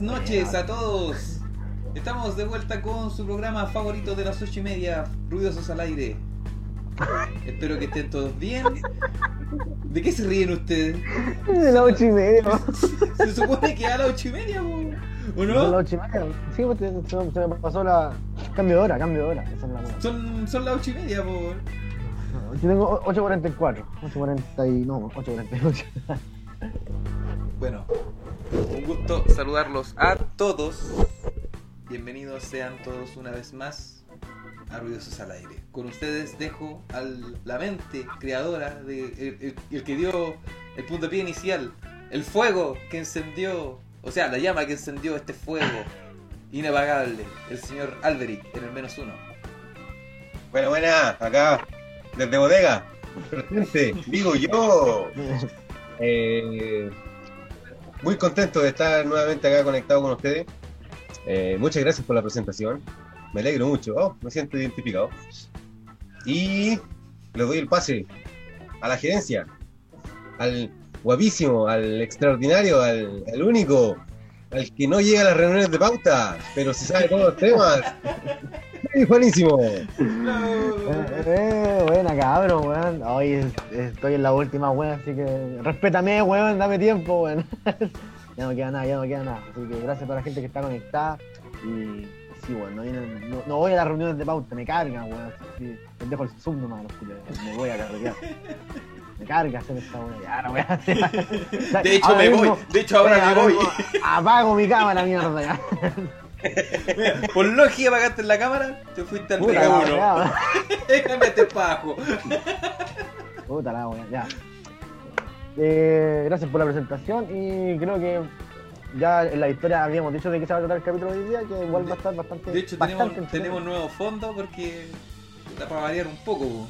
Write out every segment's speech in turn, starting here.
buenas noches a todos. Estamos de vuelta con su programa favorito de las ocho y media, Ruidosos al Aire. Espero que estén todos bien. ¿De qué se ríen ustedes? De las ocho y media. Se supone que a las ocho y media, ¿o De las no? ocho y media. Sí, pues se, me pasó la. Cambio de hora, cambio de hora. Esa es la buena. Son, son las ocho y media, po. Yo tengo 8.44. 8.40 y. No, 8.48. Bueno, un gusto saludarlos a todos. Bienvenidos sean todos una vez más a Ruidosos al Aire. Con ustedes dejo a la mente creadora, de, el, el- el que dio el puntapié inicial, el fuego que encendió, o sea, la llama que encendió este fuego inapagable, el señor Alberic en el menos uno. Buena, buena, acá, desde bodega. Presente, digo yo. Eh, muy contento de estar nuevamente acá conectado con ustedes. Eh, muchas gracias por la presentación. Me alegro mucho. Oh, me siento identificado. Y le doy el pase a la gerencia, al guapísimo, al extraordinario, al, al único, al que no llega a las reuniones de pauta, pero se sabe todos los temas. ¡Muy buenísimo! Eh, eh, buena cabrón, weón. Hoy es- estoy en la última, weón, así que respétame, weón, dame tiempo, weón. ya no queda nada, ya no queda nada. Así que gracias a toda la gente que está conectada. Y sí, weón, no, voy a las reuniones de pauta, me cargan, weón. Sí, dejo el zoom nomás, los culiados, me voy a carretear. Me carga hacer esta. Ya, no voy a hacer. De hecho Ahora me voy, de hecho ahora me voy. Apago mi cámara, mierda, ya. Mira, por lógica apagaste la cámara, te fuiste al Puta la uno. weá, Déjame este pajo. Puta la wea, ya. Eh, gracias por la presentación y creo que ya en la historia habíamos dicho de qué se va a tratar el capítulo de hoy día, que igual va a estar bastante. De hecho, bastante tenemos, tenemos nuevo fondo porque está para variar un poco.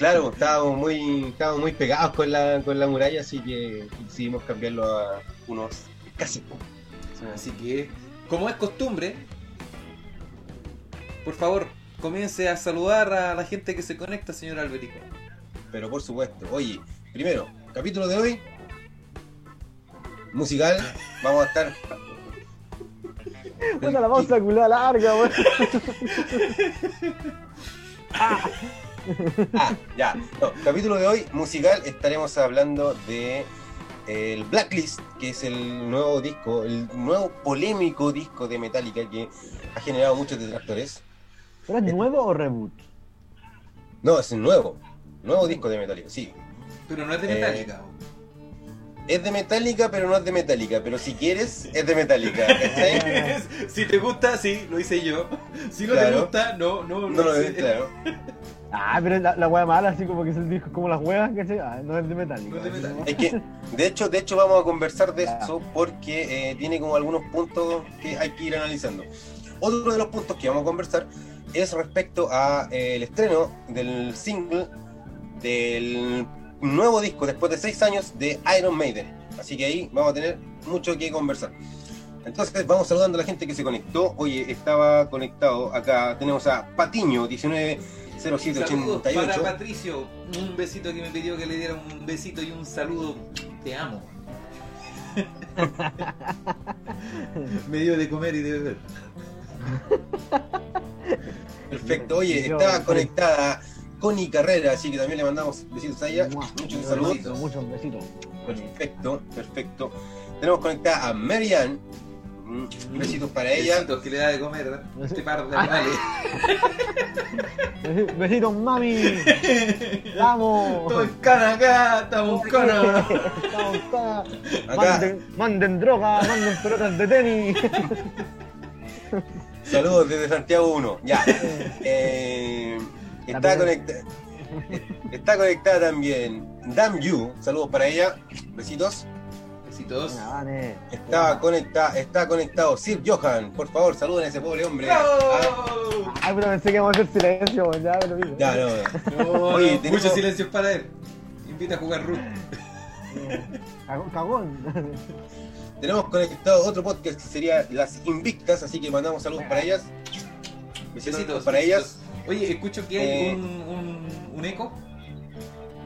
Claro, estábamos muy, estábamos muy pegados con la, con la muralla, así que decidimos cambiarlo a unos casi. Así que, como es costumbre, por favor, comience a saludar a la gente que se conecta, señor Alberico. Pero por supuesto, oye, primero, capítulo de hoy, musical, vamos a estar. Puta la pausa culada larga, weón. Ah, ya, no, capítulo de hoy, musical, estaremos hablando de eh, el Blacklist, que es el nuevo disco, el nuevo polémico disco de Metallica que ha generado muchos detractores. ¿Pero es nuevo o reboot? No, es el nuevo, nuevo disco de Metallica, sí. Pero no es de Eh, Metallica. po. Es de Metallica, pero no es de Metallica. Pero si quieres, es de Metallica. si te gusta, sí, lo hice yo. Si no te gusta, no, no, No lo hice. claro. Ah, pero la, la wea mala, así como que es el disco como las huevas, ¿cachai? Ah, no es de Metallica. No es de Metallica. Es que, de hecho, de hecho vamos a conversar de Ya. eso porque eh, tiene como algunos puntos que hay que ir analizando. Otro de los puntos que vamos a conversar es respecto a eh, el estreno del single del nuevo disco después de seis años de Iron Maiden. Así que ahí vamos a tener mucho que conversar. Entonces vamos saludando a la gente que se conectó. Oye, estaba conectado acá. Tenemos a Patiño Saludos para 190788. Patricio, un besito que me pidió que le diera un besito y un saludo. Te amo. me dio de comer y de beber. Perfecto. Oye, estaba conectada Connie Carrera, así que también le mandamos besitos a ella. Muchos saludos. Muchos besitos. Perfecto, perfecto. Tenemos conectada a Marianne. Mm, Besitos para ella. Besitos que le da de comer este par de animales. Besi- Besitos, mami. ¡Vamos! Estoy cana acá, estamos cana. Estamos acá. Acá. Manden, manden droga, manden pelotas de tenis. Saludos desde Santiago 1. Ya. Eh, está, conecta- está conectada también Damn You. Saludos para ella. Besitos. Vane. Está, conecta, está conectado Sir Johan. Por favor, saluden a ese pobre hombre. Ah. Ay, pero pensé que íbamos a hacer silencio, weón, ya, pero digo. ya, no. No, Oye, no, tenemos- Muchos silencios para él. Invita a jugar Root. Cagón, cagón. Tenemos conectado otro podcast que sería Las Invictas, así que mandamos saludos para ellas. Besitos, para ellas. Oye, escucho que hay Eh. un, un, un eco.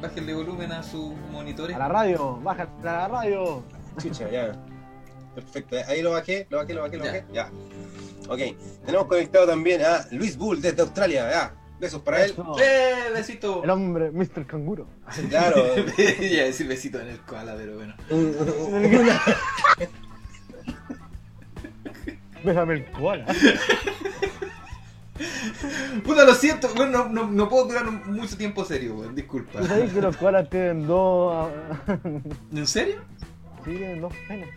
Bájenle volumen a sus monitores. A la radio, baja a la radio. Chucha, ya. Perfecto, ahí lo bajé, lo bajé, lo bajé, lo Ya. bajé. Ya. Ok, tenemos conectado también a Luis Bull desde Australia. Ya. Besos para él. Eso. ¡Eh, besito! El hombre, Mr. Canguro. Claro. Iba a decir besito en el koala, pero bueno. Bésame el koala. Puta, lo siento, no, no, no puedo durar mucho tiempo serio, weón, disculpa. ¿Tú sabes que los koalas tienen dos. ah, ¿En serio? Sí, tienen dos penes?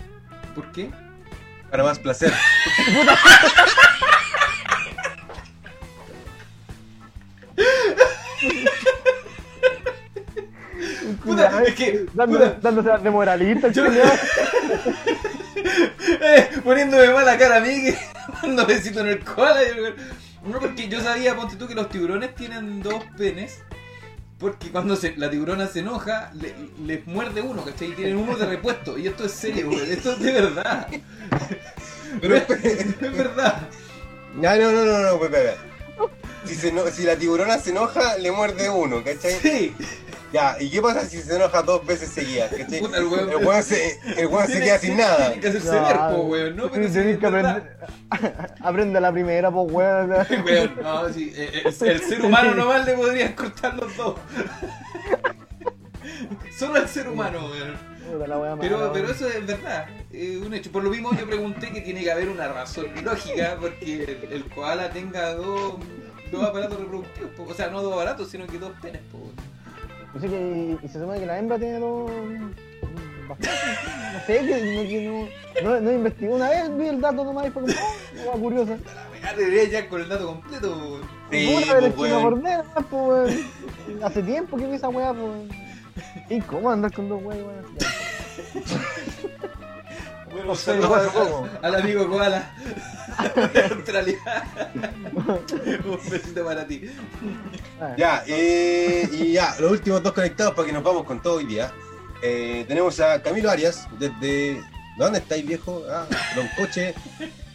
¿Por qué? Para más placer. Puta, es que- Dándose, puta. dándose de moralista, Yo-. Eh, poniéndome mala cara a mí que dando besito en el weón, No, porque yo sabía, ponte tú, que los tiburones tienen dos penes. Porque cuando se- la tiburona se enoja, le- les muerde uno, ¿cachai? Y tienen uno de repuesto. Y esto es serio, weón. Esto es de verdad. Pero es verdad. Ya, no, no, no, no, Pepe. Pepe. Si, se si la tiburona se enoja, le muerde uno, ¿cachai? Sí. Ya, ¿y qué pasa si se enoja dos veces seguidas? ¿cachai? Puta, el weón- El weón se, el weón se Tiene- queda sin nada. Tiene que hacerse ver, po, weón. No, pero tenés que aprender. Aprende la primera, pues, weón. Weón, no, sí, eh, eh, el, ser humano nomás le podrían cortar los dos. Solo al ser humano, weón. Pero, pero eso es verdad, un hecho. Por lo mismo yo pregunté que tiene que haber una razón lógica porque el, el koala tenga dos, dos aparatos reproductivos. po. O sea, no dos aparatos, sino que dos penes. po, Yo sé que y se supone que la hembra tiene dos. bastante, No sé, que no, no, no, no investigué una vez, vi el dato nomás y fue como, oh, una curiosa. La debería ya con el dato completo. Sí, pues, me weón. acordé, nomás, pues, weón. Hace tiempo que vi esa weá, pues. ¿Y cómo andar con dos weas, weón? Bueno, No saludos igual, ¿cómo? al amigo koala de Australia. un besito para ti. Ah, Ya, eh, y ya, los últimos dos conectados para que nos vamos con todo hoy día. Eh, tenemos a Camilo Arias, desde. ¿Dónde estáis, viejo? Ah, Loncoche,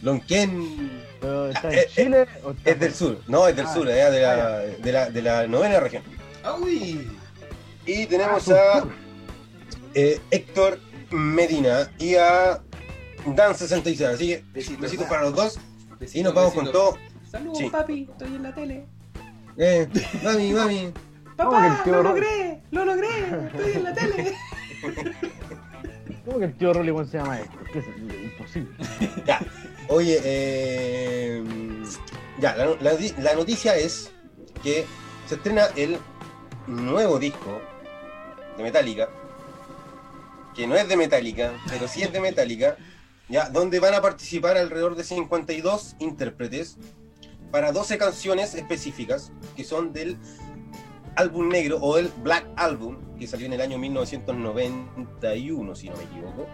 Lonquén. ¿Pero está Eh, en Chile o está Es del sur, no, es del Ah, sur, allá de la, de, la, de la novena región. Ah, uy. Y tenemos Ah, a eh, Héctor Medina y a Dan66. Así que, Besitos. besitos para los dos. Besito, Y nos vamos besito. con todo. Saludos, Sí. papi. Estoy en la tele. Eh, mami, mami. ¿Cómo que el Papá, tío lo logré. Lo logré. Estoy en la tele. ¿Cómo que el tío Rolly se llama esto? ¿Qué es? Imposible. Ya. Oye, eh, ya, la, la- la noticia es que se estrena el nuevo disco de Metallica, que no es de Metallica, pero sí es de Metallica, ya, donde van a participar alrededor de 52 intérpretes para 12 canciones específicas que son del álbum negro o del Black Album, que salió en el año 1991, si no me equivoco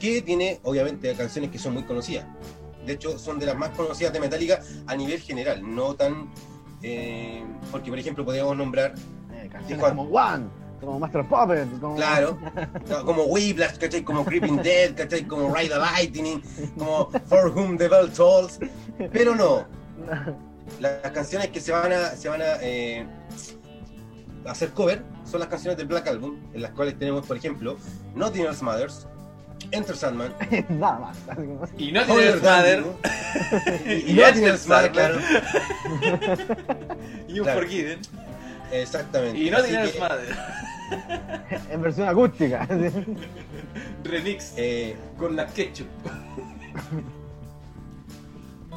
que tiene obviamente canciones que son muy conocidas. De hecho, son de las más conocidas de Metallica a nivel general, no tan... eh, porque, por ejemplo, podríamos nombrar, Eh, ¿Y canciones como One, como Master of Puppets, como... claro, no, como Whiplash, ¿cachai? Como Creeping Dead, ¿cachai? Como Ride the Lightning, como For Whom the Bell Tolls, pero no. Las canciones que se van a, se van a eh, hacer cover son las canciones del Black Album, en las cuales tenemos, por ejemplo, Nothing Else Matters, Enter Sandman, Nada más. Y no tiene Mother. y, y Nothing Else Matters, claro. Y un Claro. Forgiven. Exactamente. Y no tiene Mother. En versión acústica. Remix. eh, Con la ketchup.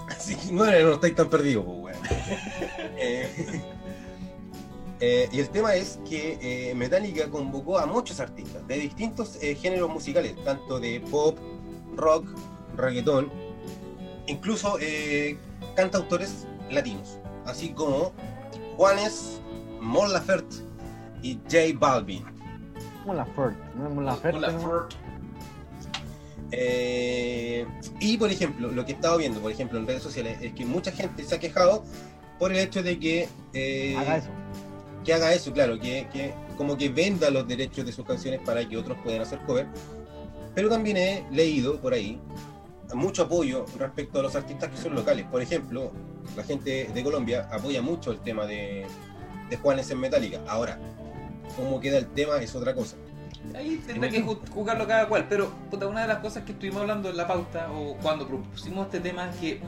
así que no, no estáis tan perdidos, pues. Eh, eh, y el tema es que eh, Metallica convocó a muchos artistas de distintos géneros musicales, tanto de pop, rock, reggaetón, incluso cantautores latinos, así como Juanes, Mon Laferte y J Balvin. Como la Fert. ¿no? Como la Fert. Con la ¿no? Furt. Eh, y por ejemplo, lo que he estado viendo, por ejemplo, en redes sociales, es que mucha gente se ha quejado por el hecho de que, eh, Haga eso. que haga eso, claro, que, que como que venda los derechos de sus canciones para que otros puedan hacer cover. Pero también he leído por ahí mucho apoyo respecto a los artistas que son locales. Por ejemplo, la gente de Colombia apoya mucho el tema de, de Juanes en Metallica. Ahora, cómo queda el tema es otra cosa. ahí tendrá que ju- jugarlo cada cual. Pero puta, una de las cosas que estuvimos hablando en la pauta o cuando propusimos este tema es que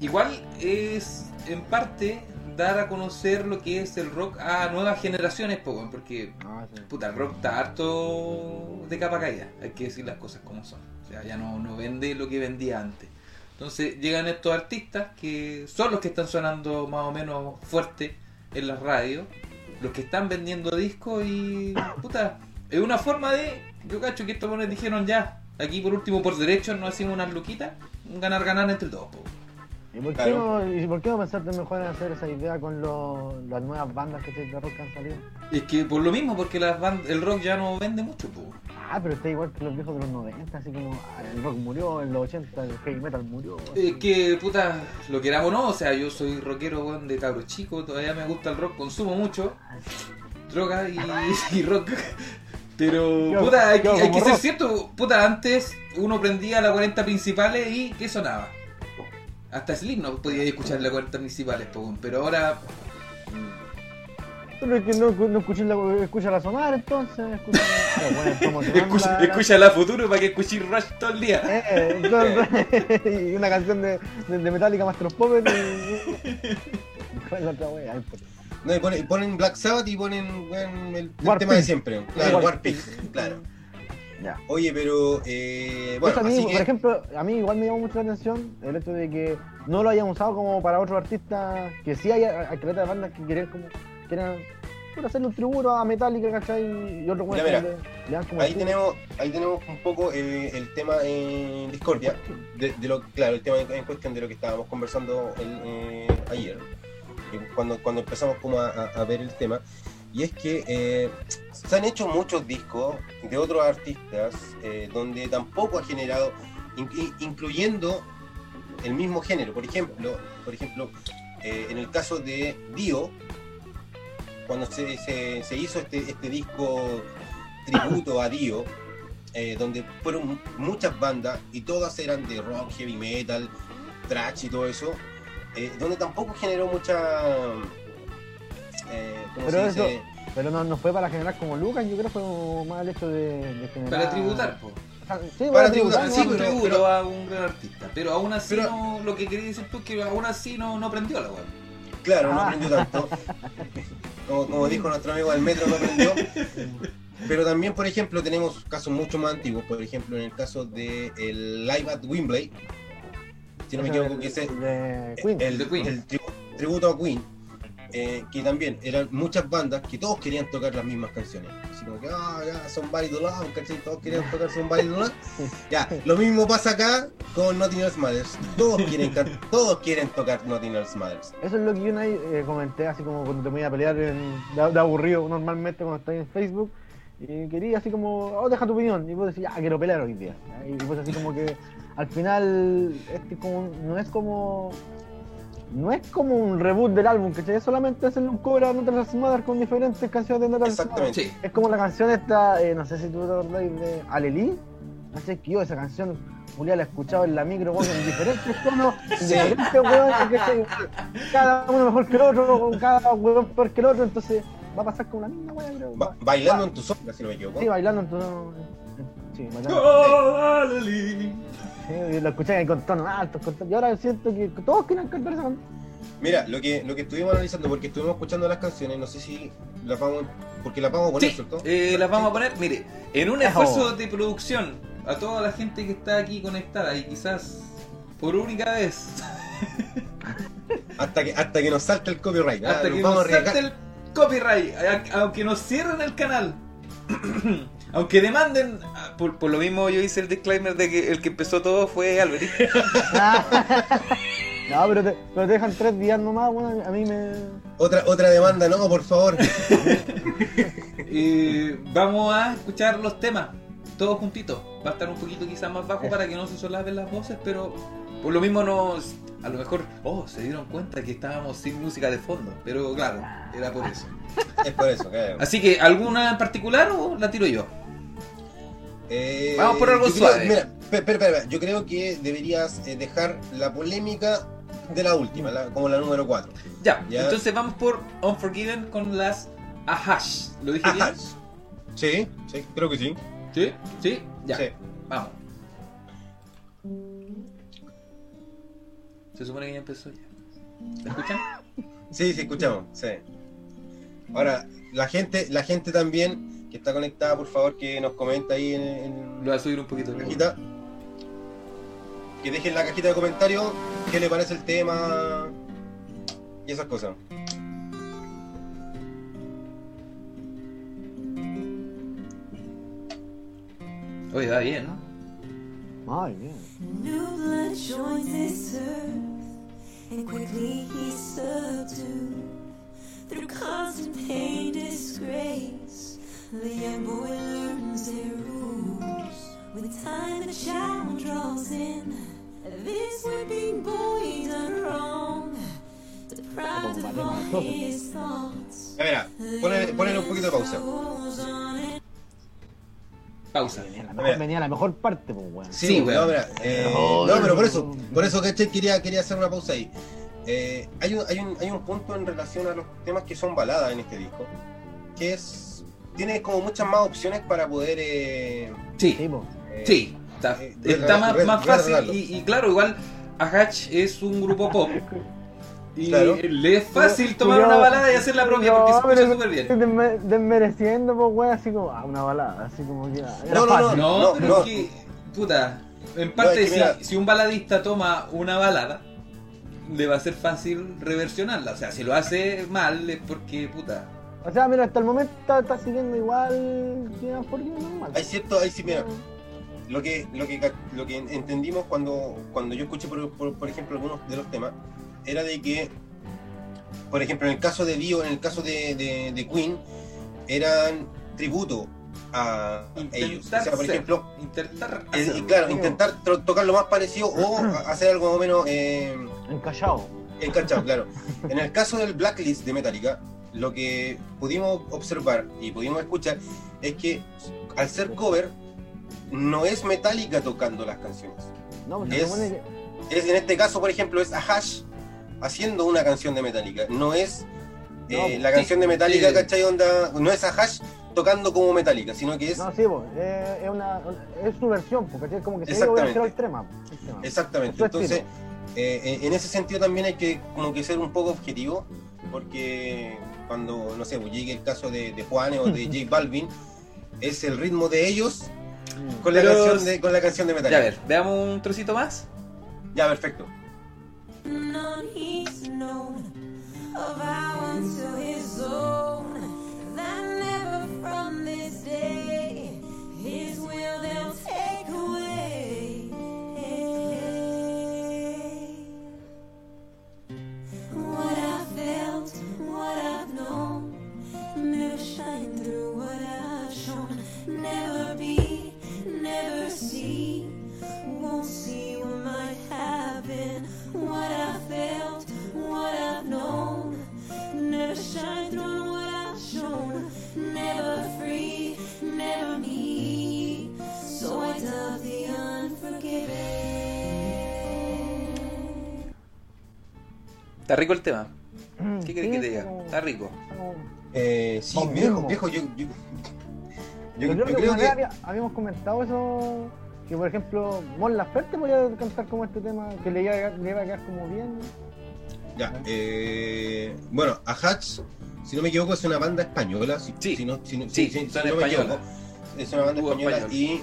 igual es en parte dar a conocer lo que es el rock a nuevas generaciones, porque sí. puta, el rock está harto de capa caída, hay que decir las cosas como son. O sea, ya no, no vende lo que vendía antes. Entonces llegan estos artistas que son los que están sonando más o menos fuerte en las radios, los que están vendiendo discos y puta, es una forma de, yo cacho que estos buenos dijeron ya, aquí por último por derecho nos hacemos unas luquitas, un ganar ganar entre todos. po. ¿Y por, qué Claro. no, ¿Y por qué no pensaste mejor en hacer esa idea con los- las nuevas bandas que de rock que han salido? Es que por lo mismo, porque las el rock ya no vende mucho. po. Ah, pero está igual que los viejos de los 90, así como ah, el rock murió, en los 80 el heavy metal murió. Es que, puta, lo queramos o no, o sea, yo soy rockero weón, de cabro chico, todavía me gusta el rock, consumo mucho, droga y, y rock. Pero, Yo- puta, hay, que- yo hay que como ser rock. cierto, puta, antes uno prendía las 40 principales y ¿qué sonaba? Hasta Slim no podía escuchar las 40 principales, pero ahora... Pero es que no, no escuché la, escucha la sonar entonces, escucha, bueno, Escucha, la- la- escucha la futuro para que escuche Rush todo el día. Eh, entonces, y una canción de, de, de Metallica Master of Puppets y... ¿Cuál es la otra wea? No, y ponen, ponen Black Sabbath y ponen weón, el, el tema de siempre. Claro, War War Pigs, claro. Ya. Oye, pero eh, bueno, Eso a mí, así por ejemplo, a mí igual me llamó mucho la atención el hecho de que no lo hayan usado como para otros artistas, que sí hay, caleta de bandas que quieren como, quieren hacerle un tributo a Metallica, ¿cachai? Y Mira, weones mira, le, le dan como ahí el- tenemos, ahí tenemos un poco eh, el tema en Discordia, de, de lo, claro, el tema en, cuestión de lo que estábamos conversando el, eh, ayer, cuando, cuando empezamos como a, a- a ver el tema, y es que eh, se han hecho muchos discos de otros artistas eh, donde tampoco ha generado, in- in- incluyendo el mismo género, por ejemplo, por ejemplo, eh, en el caso de Dio, cuando se, se- se hizo este, este disco tributo a Dio, donde fueron muchas bandas y todas eran de rock, heavy metal, thrash y todo eso, donde tampoco generó mucha... Eh, ¿Cómo Pero se dice? Pero no, no fue para generar como Lucas, yo creo que fue más el hecho de, de generar... Para tributar, po. Sí, Para tributar, ¿no? Sí, pero- un Pero- tributo pero- a un gran artista. Pero aún así, Pero- no, lo que quería decir tú es que aún así no, no prendió la weá. Claro, no Ah. aprendió tanto. Como, como dijo nuestro amigo del metro, no aprendió. Pero también, por ejemplo, tenemos casos mucho más antiguos. Por ejemplo, en el caso de el Live at Wembley, si no me equivoco, que es el, de Queen. el, De Queen. el tribu- tributo a Queen, eh, que también eran muchas bandas que todos querían tocar las mismas canciones. Así como que, ah, ya, Somebody to Love, ¿cachai? Todos querían tocar Somebody to Love. Ya, lo mismo pasa acá con Nothing Else Matters. Todos quieren, todos quieren tocar Nothing Else Matters. Eso es lo que yo una eh, comenté, así como cuando te voy a pelear en- de, de aburrido normalmente cuando estás en Facebook. Y quería así como, oh, deja tu opinión. Y vos decís, ya, quiero pelear hoy día. Y pues así como que al final, este como, no es como. No es como un reboot del álbum, que es solamente hacerle un cover a Metal Mother con diferentes canciones de Metal Exactamente. Sí. Es como la canción esta, eh, no sé si tú te acordás de Alelí. No sé, es que yo esa canción, Julia la he escuchado en la micro, weón, en diferentes tonos, en diferentes weón, que se- cada uno mejor que el otro, cada weón peor que el otro, entonces va a pasar con la misma weón, creo. Ba- bailando en tu sombra, si no me equivoco. Sí, bailando en tono. Sí, bailando. Y lo escuché ahí con tonos altos, con y ahora siento que todos quieren cantar esa canción. Mira, lo que, lo que estuvimos analizando, porque estuvimos escuchando las canciones, no sé si las vamos, porque las vamos a poner, Sí, ¿cierto? eh, las vamos a poner, mire, en un esfuerzo de producción a toda la gente que está aquí conectada y quizás por única vez, Hasta que, hasta que nos salte el copyright. ah, hasta que vamos nos a arriesgar. salte el copyright, aunque nos cierren el canal, aunque demanden, ah, por, por lo mismo yo hice el disclaimer de que el que empezó todo fue Albert. No, pero te, pero te dejan tres días nomás, bueno, a mí me. Otra, otra demanda, no, por favor. Eh, vamos a escuchar los temas, todos juntitos. Va a estar un poquito quizás más bajo para que no se solapen las voces, pero por lo mismo nos... A lo mejor, oh, se dieron cuenta que estábamos sin música de fondo, pero claro, era por eso. es por eso, claro. Así que, ¿alguna en particular o la tiro yo? Eh, Vamos por algo creo- suave. Mira, espera, espera, yo creo que deberías eh, dejar la polémica de la última, la- como la número 4. Ya, Ya. entonces vamos por Unforgiven con las Ahash. ¿Lo dije bien? Sí, sí, creo que sí. ¿Sí? ¿Sí? Ya. Sí. Vamos. Se supone que ya empezó ya. ¿Me escuchan? Sí, sí, escuchamos, sí. Ahora, la gente, la gente también que está conectada, por favor, que nos comenta ahí en, en Lo voy a subir un poquito. la cajita. Que dejen en la cajita de comentarios qué le parece el tema y esas cosas. Oye, va bien, ¿no? Muy bien. New blood joins this earth, and quickly he's subdued. Through constant pain, disgrace, the young boy learns their rules. With time, the child draws in. This would be boy done wrong, deprived of all his thoughts. Ya verá, ponele, ponele un poquito de pausa. Pausa. Venía la mejor, ver. venía la mejor parte, pues, weón. Sí, Sí, no, weón. mira, eh, Oh, no, pero por eso, por eso que quería, quería hacer una pausa ahí. Eh, hay, un, hay, un, hay un punto en relación a los temas que son baladas en este disco, que es, tiene como muchas más opciones para poder... eh, Sí, Sí, eh, sí. Está, eh, está re- más, re- más fácil. Y, y claro, igual Ahach es un grupo pop. Y Claro. le es fácil tomar Cuidado. una balada y hacerla propia porque se No, escucha pero súper bien. desme- Desmereciendo, pues, weón, así como, ah, una balada, así como que. ah, era No, no, fácil. No, No, pero no. es que, puta, en parte, es que si, si un baladista toma una balada, le va a ser fácil reversionarla. O sea, si lo hace mal es porque, puta. O sea, mira, hasta el momento está, está siguiendo igual que Unforgiven normal. Hay cierto, ahí sí, mira, lo que, lo que, lo que entendimos cuando, cuando yo escuché, por, por, por ejemplo, algunos de los temas, era de que, por ejemplo, en el caso de Dio, en el caso de, de, de Queen, eran tributo a ellos. O sea, por ser, ejemplo, intentar eh, claro, intentar tocar lo más parecido o a- hacer algo más o menos eh, Encallado. encachado, claro. En el caso del Blacklist de Metallica, lo que pudimos observar y pudimos escuchar es que al ser cover, no es Metallica tocando las canciones. No, pues Es-. Es, en este caso, por ejemplo, es Ahash haciendo una canción de Metallica. No es eh, No, la sí, canción de Metallica, sí. ¿cachai? Onda, no es Ahash tocando como Metallica, sino que es No, sí, pues, eh, es, una, es su versión, porque es como que se iba a el tema. el tema. Exactamente. Entonces, estilo. eh, en- ese sentido también hay que como que ser un poco objetivo, porque cuando, no sé, pues, llegue el caso de, de Juanes o de J Balvin, es el ritmo de ellos con la, Pero- canción de, con la canción de Ya, a Metallica. ver, veamos un trocito más. Ya, perfecto. None he's known of our unto his own. That never from this day his will they'll take away. What I felt, what I've known, never shine through what I've shown. Never be, never see, won't see felt, what I've known, never shine through what I've shown. Never free, never me. So I dub the unforgiven. Está rico el tema. ¿Qué Sí, querés que te diga? Está rico. Eh, sí, viejo, viejo, yo, yo, yo- Yo, yo creo que, creo una que... vez había- habíamos comentado eso, que por ejemplo, Mon Laferte podía cantar como este tema, que le iba, a- le iba a quedar como bien. Ya, eh, bueno, Ajax, si no me equivoco, es una banda española. Si, Sí. si no, si no- Sí, si- si son no me equivoco. Es una banda española. español. Y,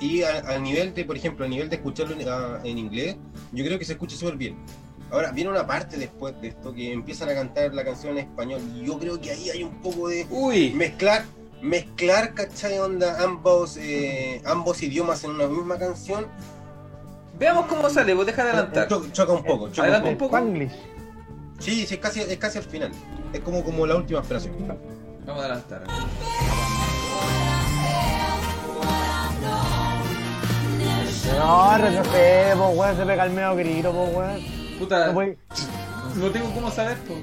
y a, a nivel de, por ejemplo, a nivel de escucharlo en, a- en inglés, yo creo que se escucha súper bien. Ahora, viene una parte después de esto que empiezan a cantar la canción en español. Y yo creo que ahí hay un poco de Uy, mezclar, mezclar, ¿cachai? Onda, ambos, eh, ambos idiomas en una misma canción. veamos cómo sale, vos deja de adelantar. Cho- choca un poco, choca Adelanta un un poco. Spanglish. Sí, sí, es casi, es casi al final. Es como, como la última frase. Vamos a adelantar. No, retrocede, po, weón, se pega el medio grito, po, weón. Puta, No no tengo cómo saber. po.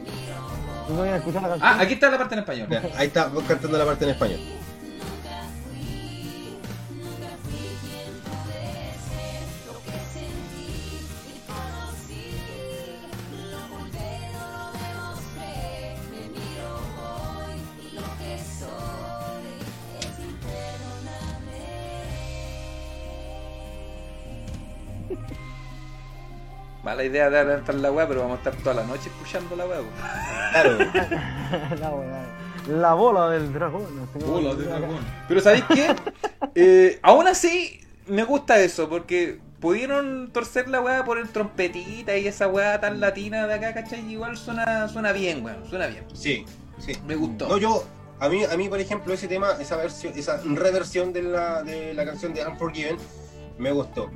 Ah, aquí está la parte en español. Ya, ahí está, vos cantando la parte en español. Mala idea de adelantar la weá, pero vamos a estar toda la noche escuchando la weá. Claro. la, weá. La bola del dragón. no cómo se llama. Pero ¿sabéis qué? Eh, aún así, me gusta eso, porque pudieron torcer la weá por el trompetita y esa weá tan latina de acá, ¿cachai? Igual suena, suena bien, weón, suena bien. Sí, sí. Me gustó. No, yo, a mí, a mí, por ejemplo, ese tema, esa versión, esa reversión de la, de la canción de Unforgiven, me gustó.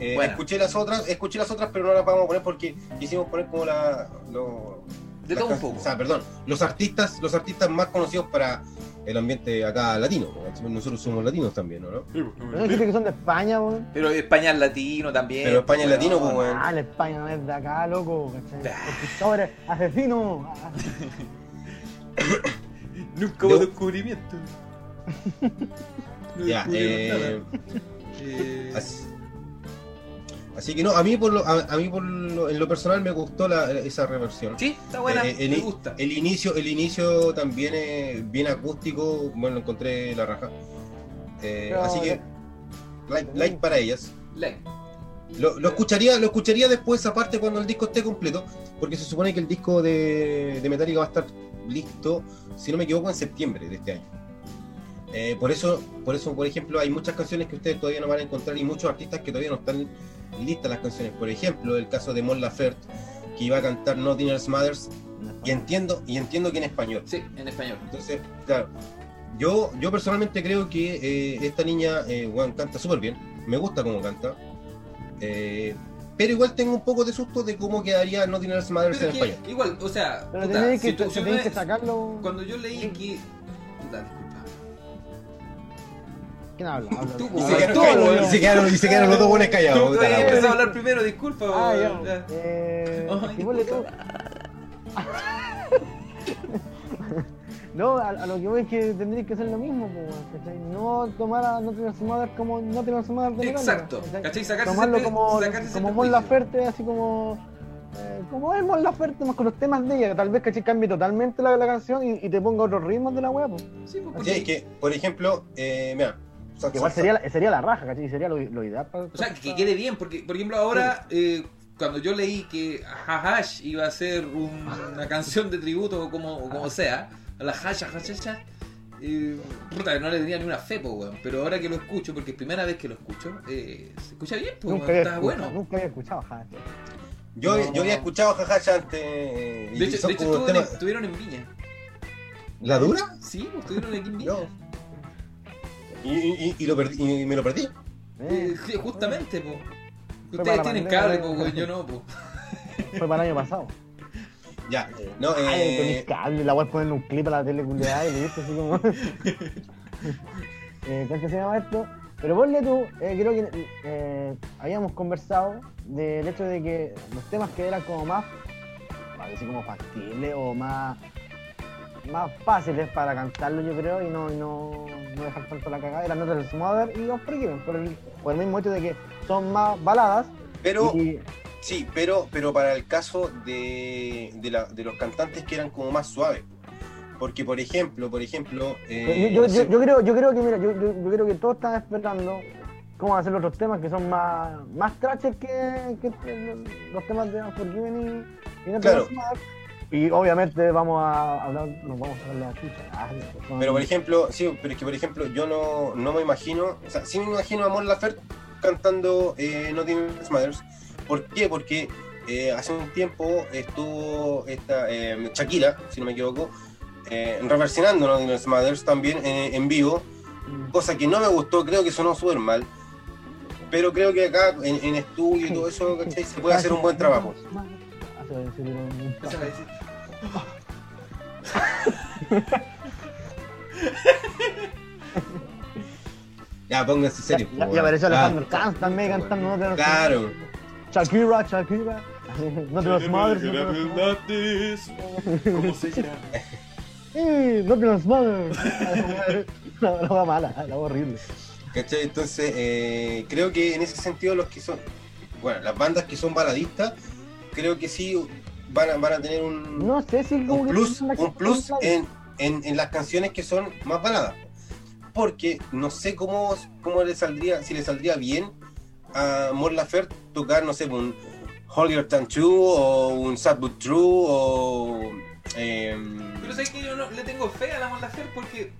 Eh, escuché las otras, escuché las otras, pero no las vamos a poner porque quisimos poner como la, lo- De todo un poco. O sea, perdón, los artistas, los artistas más conocidos para el ambiente acá latino. ¿no? Nosotros somos latinos también, ¿no? Pero no dijiste que son de España, weón. Pero España es latino también. Pero España es weón. latino, pues, weón. Ah, la España no es de acá, loco. Conquistadores, asesinos. ah, Nunca hubo descubrimiento. No Ya, eh. Eh, Así, así que no, a mí por lo, a, a mí por lo- en lo personal me gustó la, esa reversión. sí, está buena, Eh, el, me gusta. el inicio, el inicio también es bien acústico, bueno, lo encontré la raja. Eh, así que like, like para ellas. Like. Lo, lo escucharía, lo escucharía después aparte cuando el disco esté completo, porque se supone que el disco de, de Metallica va a estar listo, si no me equivoco, en septiembre de este año. Eh, por eso, por eso, por ejemplo, hay muchas canciones que ustedes todavía no van a encontrar y muchos artistas que todavía no están listas las canciones. Por ejemplo, el caso de Mon Laferte, que iba a cantar Nothing Else Matters, y entiendo, y entiendo que en español. Sí, en español. Entonces, claro, yo, yo personalmente creo que eh, esta niña eh, weón, canta súper bien, me gusta cómo canta, eh, pero igual tengo un poco de susto de cómo quedaría No Else Matters Pero en que, español. igual, o sea, puta, que, si tú- si que sacarlo. cuando yo leí que. Puta, disculpa. ¿Quién habla? Habla- Tú, Y se, quedaron, tú, callados, y se quedaron- y se quedaron los dos buenos callados. Tú empezado a hablar primero, disculpa. Ah, ya. Eh, tú. No, a, a lo que voy es que tendréis que hacer lo mismo, pues, ¿cachai? No tomar a No Mother como No Mother de Exacto, ¿cachai? Sacarse Tomarlo ese- como, sacarse como Mon. Laferte, así como. eh, como es Mon Laferte, más con los temas de ella, que tal vez ¿cachai? cambie totalmente la, la canción y, y te ponga otros ritmos de la wea, pues. Sí, pues, Sí, porque- es que, por ejemplo, eh, mira, Que igual sería, la- sería la raja, ¿cachai? Sería lo, lo ideal para. O sea, que quede bien, porque, por ejemplo, ahora, eh, cuando yo leí que Hahash iba a ser un- una canción de tributo, o como, o como sea, a la Hasha, Hasha, eh, puta, no le tenía ni una fe, po, weón. Pero ahora que lo escucho, porque es primera vez que lo escucho, eh, se escucha bien, pues, Nunca está escuchado, bueno. nunca había escuchado, ja. yo, No. yo había escuchado Jajacha antes. eh, De hecho, de hecho estuvo en- estuvieron en Viña. ¿La dura? Sí, pues, estuvieron aquí en Viña. No. Y, y- y lo perdí, y me lo perdí. Eh, sí, justamente, pues. Fue Ustedes tienen cable, pues, weón, yo no, pues. Fue para el año pasado. Ya, no, Ay, eh, tenéis cable, la voy a poner un clip a la tele culiada y listo, así como. eh, ¿Cómo se llama esto? Pero ponle tú, eh, creo que eh, habíamos conversado del hecho de que los temas que eran como más, decir como factibles o más, más fáciles para cantarlo, yo creo, y no, y no, no dejar tanto la cagada, eran the Mother y Unforgiven, por el, por el mismo hecho de que son más baladas. pero y, sí, pero, pero para el caso de, de, la- de los cantantes que eran como más suaves. Porque, por ejemplo, por ejemplo. eh, yo, yo- yo- creo, yo creo que mira, yo, yo- creo que todos están esperando cómo ser los otros temas que son más, más trashes que, que los temas de Unforgiven y, y No Claro. Más. Y obviamente vamos a hablar, nos vamos a hablar de la chucha. Pero por ejemplo, sí, pero es que por ejemplo yo no, no me imagino, o sea, sí me imagino a Mon Laferte cantando eh, Nothing Matters. ¿Por qué? Porque eh, hace un tiempo estuvo esta eh, Shakira, si no me equivoco, eh, reversionando Nothing Matters también eh, en vivo, cosa que no me gustó, creo que sonó súper mal. Pero creo que acá en, en estudio y todo eso, ¿cachai? Se puede hacer un buen trabajo. Ya, pónganse serio. Ya, ya apareció weón. Alejandro Ah, Sanz también cantando No Te Vas Claro. Shakira, Shakira. No te las madres. No te madres. ¿Cómo se llama? ¡Eh! No te las madres. La mala, la va horrible. ¿Cachai? Entonces, eh, creo que en ese sentido los que son, bueno, las bandas que son baladistas, creo que sí van a, van a tener un, No sé si como un plus, un plus en, en, en las canciones que son más baladas. Porque no sé cómo, cómo le saldría, si le saldría bien a Mon Laferte tocar, no sé, un Holier Than True o un Sad But True o... em, Pero sé que yo no le tengo fe a la Mon Laferte porque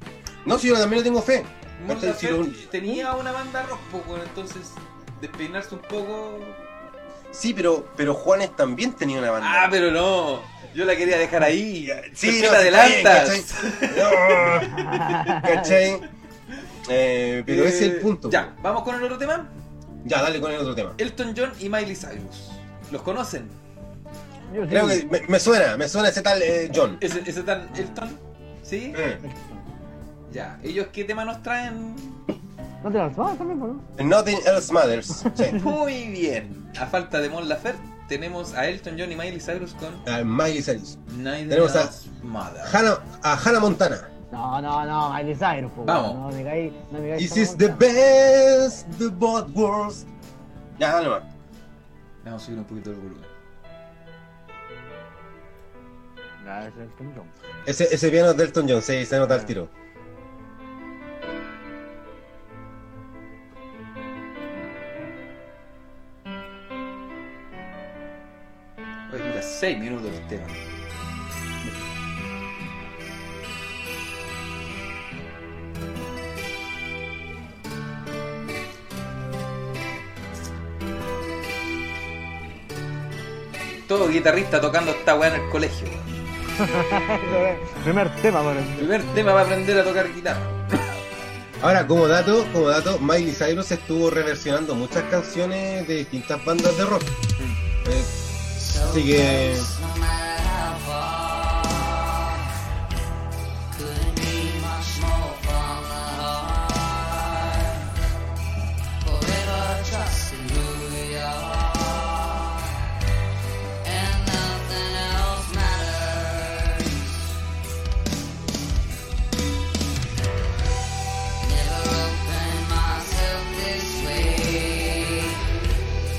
no, si yo también le tengo fe. Mon tenía una banda rock, entonces despeinarse un poco. Sí, pero, pero Juanes también tenía una banda. Ah, pero no, yo la quería dejar ahí. Sí, ¿Por qué no, la adelantas? No. ¿Cachai? Eh, pero ese es el Eh, punto. Ya, vamos con el otro tema. Ya, dale con el otro tema. Elton John y Miley Cyrus. ¿Los conocen? Yo sí. Creo que me, me suena, me suena ese tal eh, John. ¿Ese, ese tan Elton? ¿Sí? Eh, Ya. ¿Ellos qué tema nos traen? ¿No te las vas también, no? Nothing Else Matters. Sí. Muy bien. A falta de Mon Laferte, tenemos a Elton John y Miley Cyrus con A Miley Cyrus. Neither Tenemos a- Else Mother. Hannah, a Hannah Montana. No, no, no, Miley Cyrus, po, Vamos. No me caí, no me caí. This is the best, the both worlds. Ya, dale más. Vamos a subir un poquito el volumen. Ya, ese es Elton John. Ese, ese piano es de Elton John, sí, se nota el tiro. 6 minutos el tema. Todo guitarrista tocando esta weá en el colegio. Primer tema, por el. Primer tema para aprender a tocar guitarra. Ahora, como dato, como dato, Miley Cyrus estuvo reversionando muchas canciones de distintas bandas de rock. Eh, así que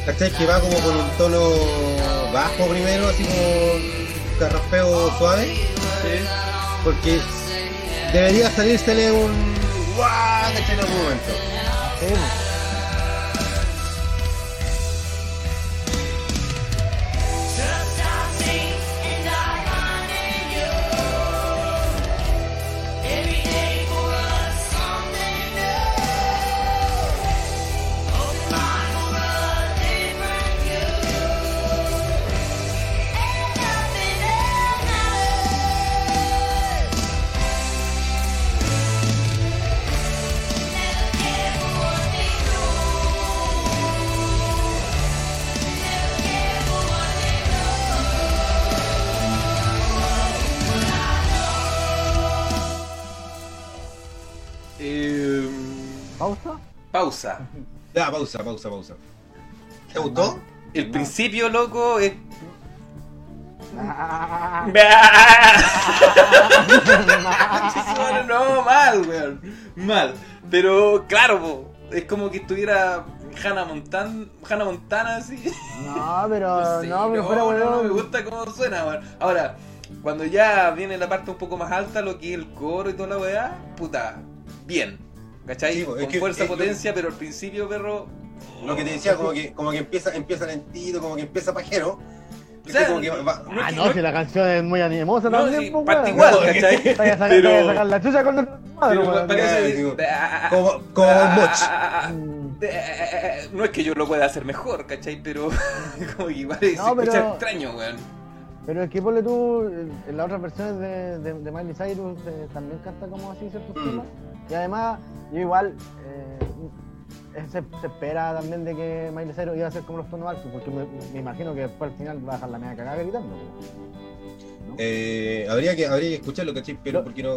¿Cachai? Que va como con un tono bajo primero, así como carraspeo suave. Porque debería salírsele un guau ¿cachai? en algún momento. Sí, ¿Pausa? pausa. Ya, pausa, pausa, pausa. ¿Te gustó? El principio, loco, es. Ah, no, mal, weón. Mal. Pero, claro, po, es como que estuviera Hannah Montana, Hannah Montana así. No, pero No sé, no, pero fuera no, no, weón. me gusta cómo suena, weón. Ahora, cuando ya viene la parte un poco más alta, lo que es el coro y toda la weá, puta, bien. ¿Cachai? Sí, pues, es Con que- fuerza, potencia, pero al principio, perro. Lo que te decía, como que, como que empieza, empieza lentito, como que empieza pajero. O sea, como que va- no Ah, no, si la canción es muy animosa No, también, sí, po, parte igual, No, ¿cachai? Vaya a sacar, Pero- vaya a sacar la chucha con nuestra madre, pero parece- digo, Ah, como, como ah, ah, ah, Mm. eh, No es que yo lo pueda hacer mejor, ¿cachai? Pero como que igual No, pero- extraño, weón. Pero es que ponle tú, en las otras versiones de, de, de Miley Cyrus eh, también canta como así ciertos Mm. temas. Y además, yo igual, eh, se, se espera también de que Miley Cyrus iba a ser como los tonos altos, porque me, me imagino que después al final va a dejar la media cagada gritando. ¿no? Eh, habría que habría que escucharlo, ¿cachai? Pero porque no.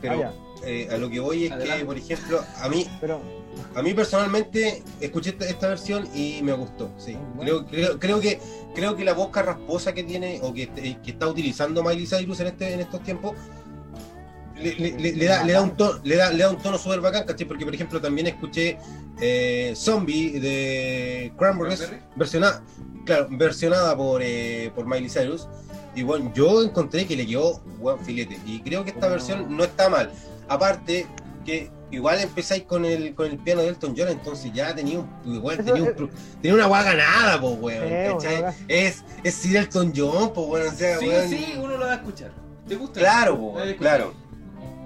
Pero Ah, eh, a lo que voy es Adelante. que, por ejemplo, a mí, Pero, a mí personalmente escuché esta, esta versión y me gustó. Sí. Bueno. Creo, creo, creo que creo que la voz carrasposa que tiene o que, que está utilizando Miley Cyrus en este en estos tiempos le, le- le- le da, le da un tono le da, le da un tono súper bacán, ¿cachai? Porque por ejemplo también escuché eh, Zombie de Cranberries versionada, claro, versionada por, eh, por Miley Cyrus. Y bueno, yo encontré que le quedó buen filete. Y creo que esta Bueno. versión no está mal. Aparte que igual empezáis con el, con el piano de Elton John, entonces ya tenía un, igual tenía, un tenía una guagua ganada, pues, weón. Bueno, es, es Sir Elton John, pues, weón, o sea, Sí, weón. sí, uno lo va a escuchar. ¿Te gusta? Claro, po, claro.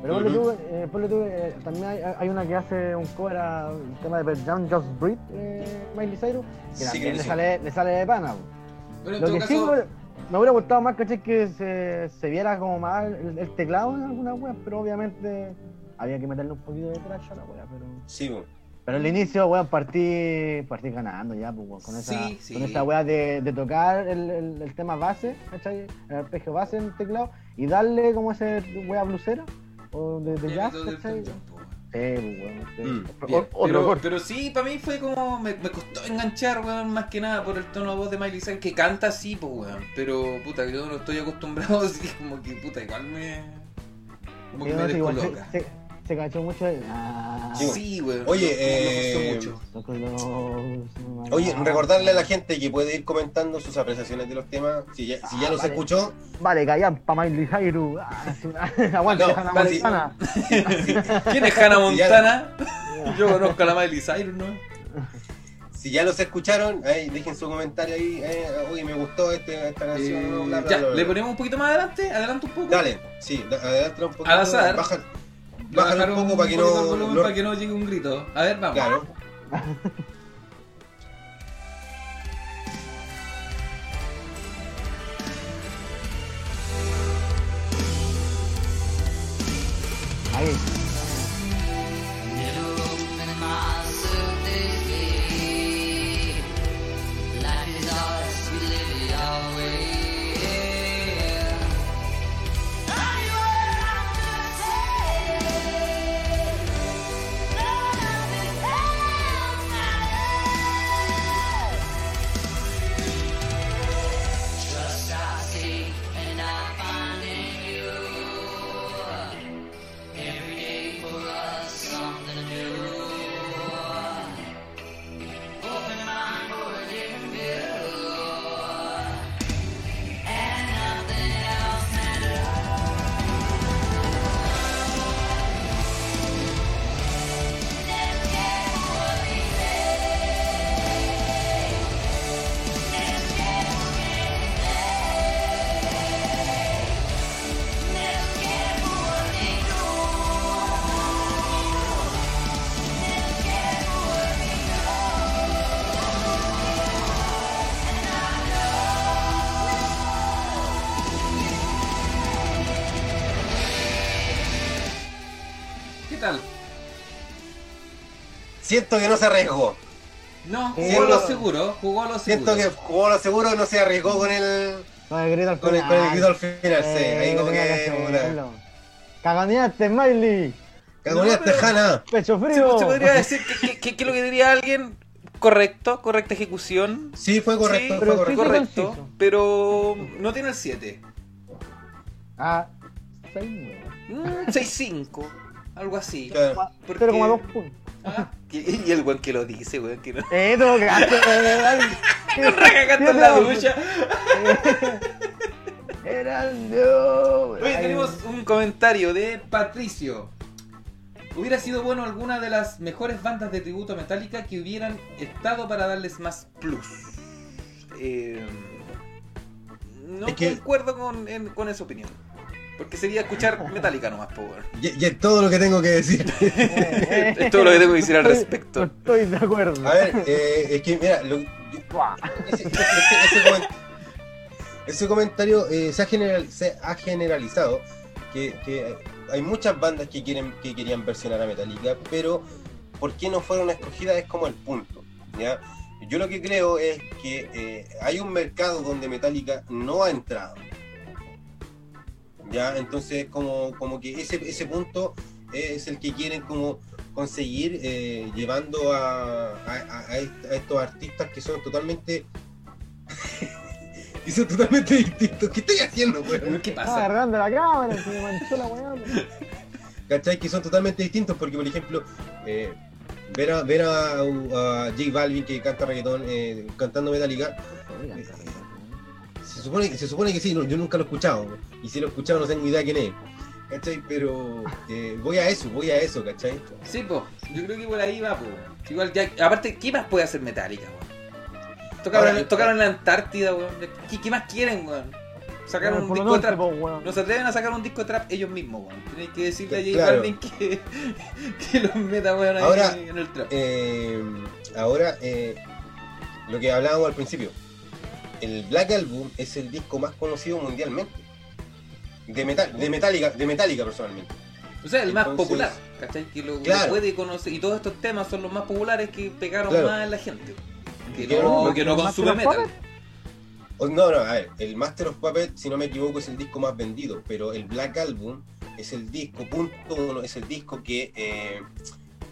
Pero ponle Ujú. tú, eh, ponle tú, eh, también hay, hay una que hace un cover a un tema de Pearl Jam, Just Breathe, eh, Miley Cyrus, que Sí, también que le sí. sale, le sale de pana. po. Pero en Lo todo que sí me, me hubiera gustado más, ¿cachai? Que se, se viera como más el, el teclado en algunas weas, pero obviamente había que meterle un poquito de trash a la wea, pero... Sí, po. Pero al inicio, weón, partí, partí ganando ya, pues, weón, con esa, Sí, sí. con esa weá de, de tocar el, el, el tema base, ¿cachai? El arpegio base en el teclado y darle como ese weá blusera o de, jazz, Sí, pues. Mm, Pero, pero sí, para mí fue como. Me, me costó enganchar, weón, más que nada por el tono de voz de Miley Cyrus, que canta así, pues, weón. Pero, puta, yo no estoy acostumbrado, así como que, puta, igual me. Como que Sí, me no, sí, igual descoloca. se, se, se cachó mucho de... Ah, Sí, weón. Oye, eh, mucho. Oye, recordarle a la gente que puede ir comentando sus apreciaciones de los temas. Si ya, si ya Ah, los vale. escuchó, Vale, callan pa' Miley Cyrus. Ah, Aguante, No, Hannah vale. Montana. ¿Quién es Hannah Si ya- Montana? Yo conozco a la Miley Cyrus, ¿no? si ya los escucharon, ahí dejen su comentario ahí. Eh, Oye, me gustó este, esta canción. Eh, bla, bla, ya, bla, bla. ¿le ponemos un poquito más adelante? ¿Adelante un poco? Dale, sí, adelante un poquito. Al azar. Baja, Bajar un poco para que no. no- para que no llegue un grito. A ver, vamos. Claro. Ahí. Siento que no se arriesgó. No, Sí, jugó a lo seguro, jugó a lo Siento seguro. que jugó lo seguro, no se arriesgó con el. Con el grito al Con el, final. con el grito al final, sí. Eh, Ahí como que. Caganeaste, Miley. Cagoneaste, No, Hanna. Pecho frío. se podría decir que, lo que diría alguien correcto, correcta ejecución. Sí, fue correcto, Sí, fue pero correcto. sí- correcto, conciso. pero no tiene el 7. Ah, seis, no. Mm, 6-5, algo así. Claro. Porque- 0,2 puntos. Ah, Y, y el weón que lo dice, weón, que no. Eh, que hacer. Cagando en la ducha. Era yo. Oye, tenemos un comentario de Patricio. Hubiera sido bueno alguna de las mejores bandas de tributo a Metallica que hubieran estado para darles más plus. Eh, no Es que- concuerdo con, en- con esa opinión. Porque sería escuchar Metallica nomás, po, weón. Y, y es todo lo que tengo que decir. Es todo lo que tengo que decir al respecto. Estoy de acuerdo. A ver, eh, es que mira, lo- ese, ese- ese comen- ese comentario eh, se, ha general- se ha generalizado que, que hay muchas bandas que quieren que querían versionar a Metallica, pero ¿por qué no fueron escogidas? Es como el punto. ¿ya? Yo lo que creo es que eh, hay un mercado donde Metallica no ha entrado. ¿Ya? Entonces, como, como que ese, ese punto es el que quieren como conseguir eh, llevando a, a- a est- a estos artistas que son totalmente que son totalmente distintos. ¿Qué estoy haciendo, weón? ¿Qué pasa? agarrando la cámara, se me manchó la weá. ¿Cachai? Que son totalmente distintos porque, por ejemplo, eh, ver a, ver a, a J Balvin que canta reggaetón eh, cantando Metallica, se supone, se supone que sí, no, yo nunca lo he escuchado. Y si lo he escuchado no tengo idea quién es. ¿cachai? Pero eh, voy a eso, voy a eso, ¿cachai? Sí, po. Yo creo que por ahí va, po. Igual ya. Aparte, ¿qué más puede hacer Metallica, weón? Tocaron, Ahora, tocaron en la Antártida, weón. ¿Qué, qué más quieren, weón? Sacaron un disco norte, trap. po. No se atreven a sacar un disco trap ellos mismos, weón. Tienen que decirle a J Claro. Balvin que, que los meta, weón, ahí Ahora, en el trap. Eh, ahora, eh, lo que hablábamos al principio, el Black Album es el disco más conocido mundialmente. De, metal, de Metallica, de Metallica personalmente. O sea, el más popular, ¿cachai? Que lo, Claro. lo puede conocer. Y todos estos temas son los más populares que pegaron Claro. más en la gente. Que Que no, no- que no ¿Más consume metal. Puppets? O- No, no, a ver, el Master of Puppets, si no me equivoco, es el disco más vendido, pero el Black Album es el disco, punto uno, es el disco que eh,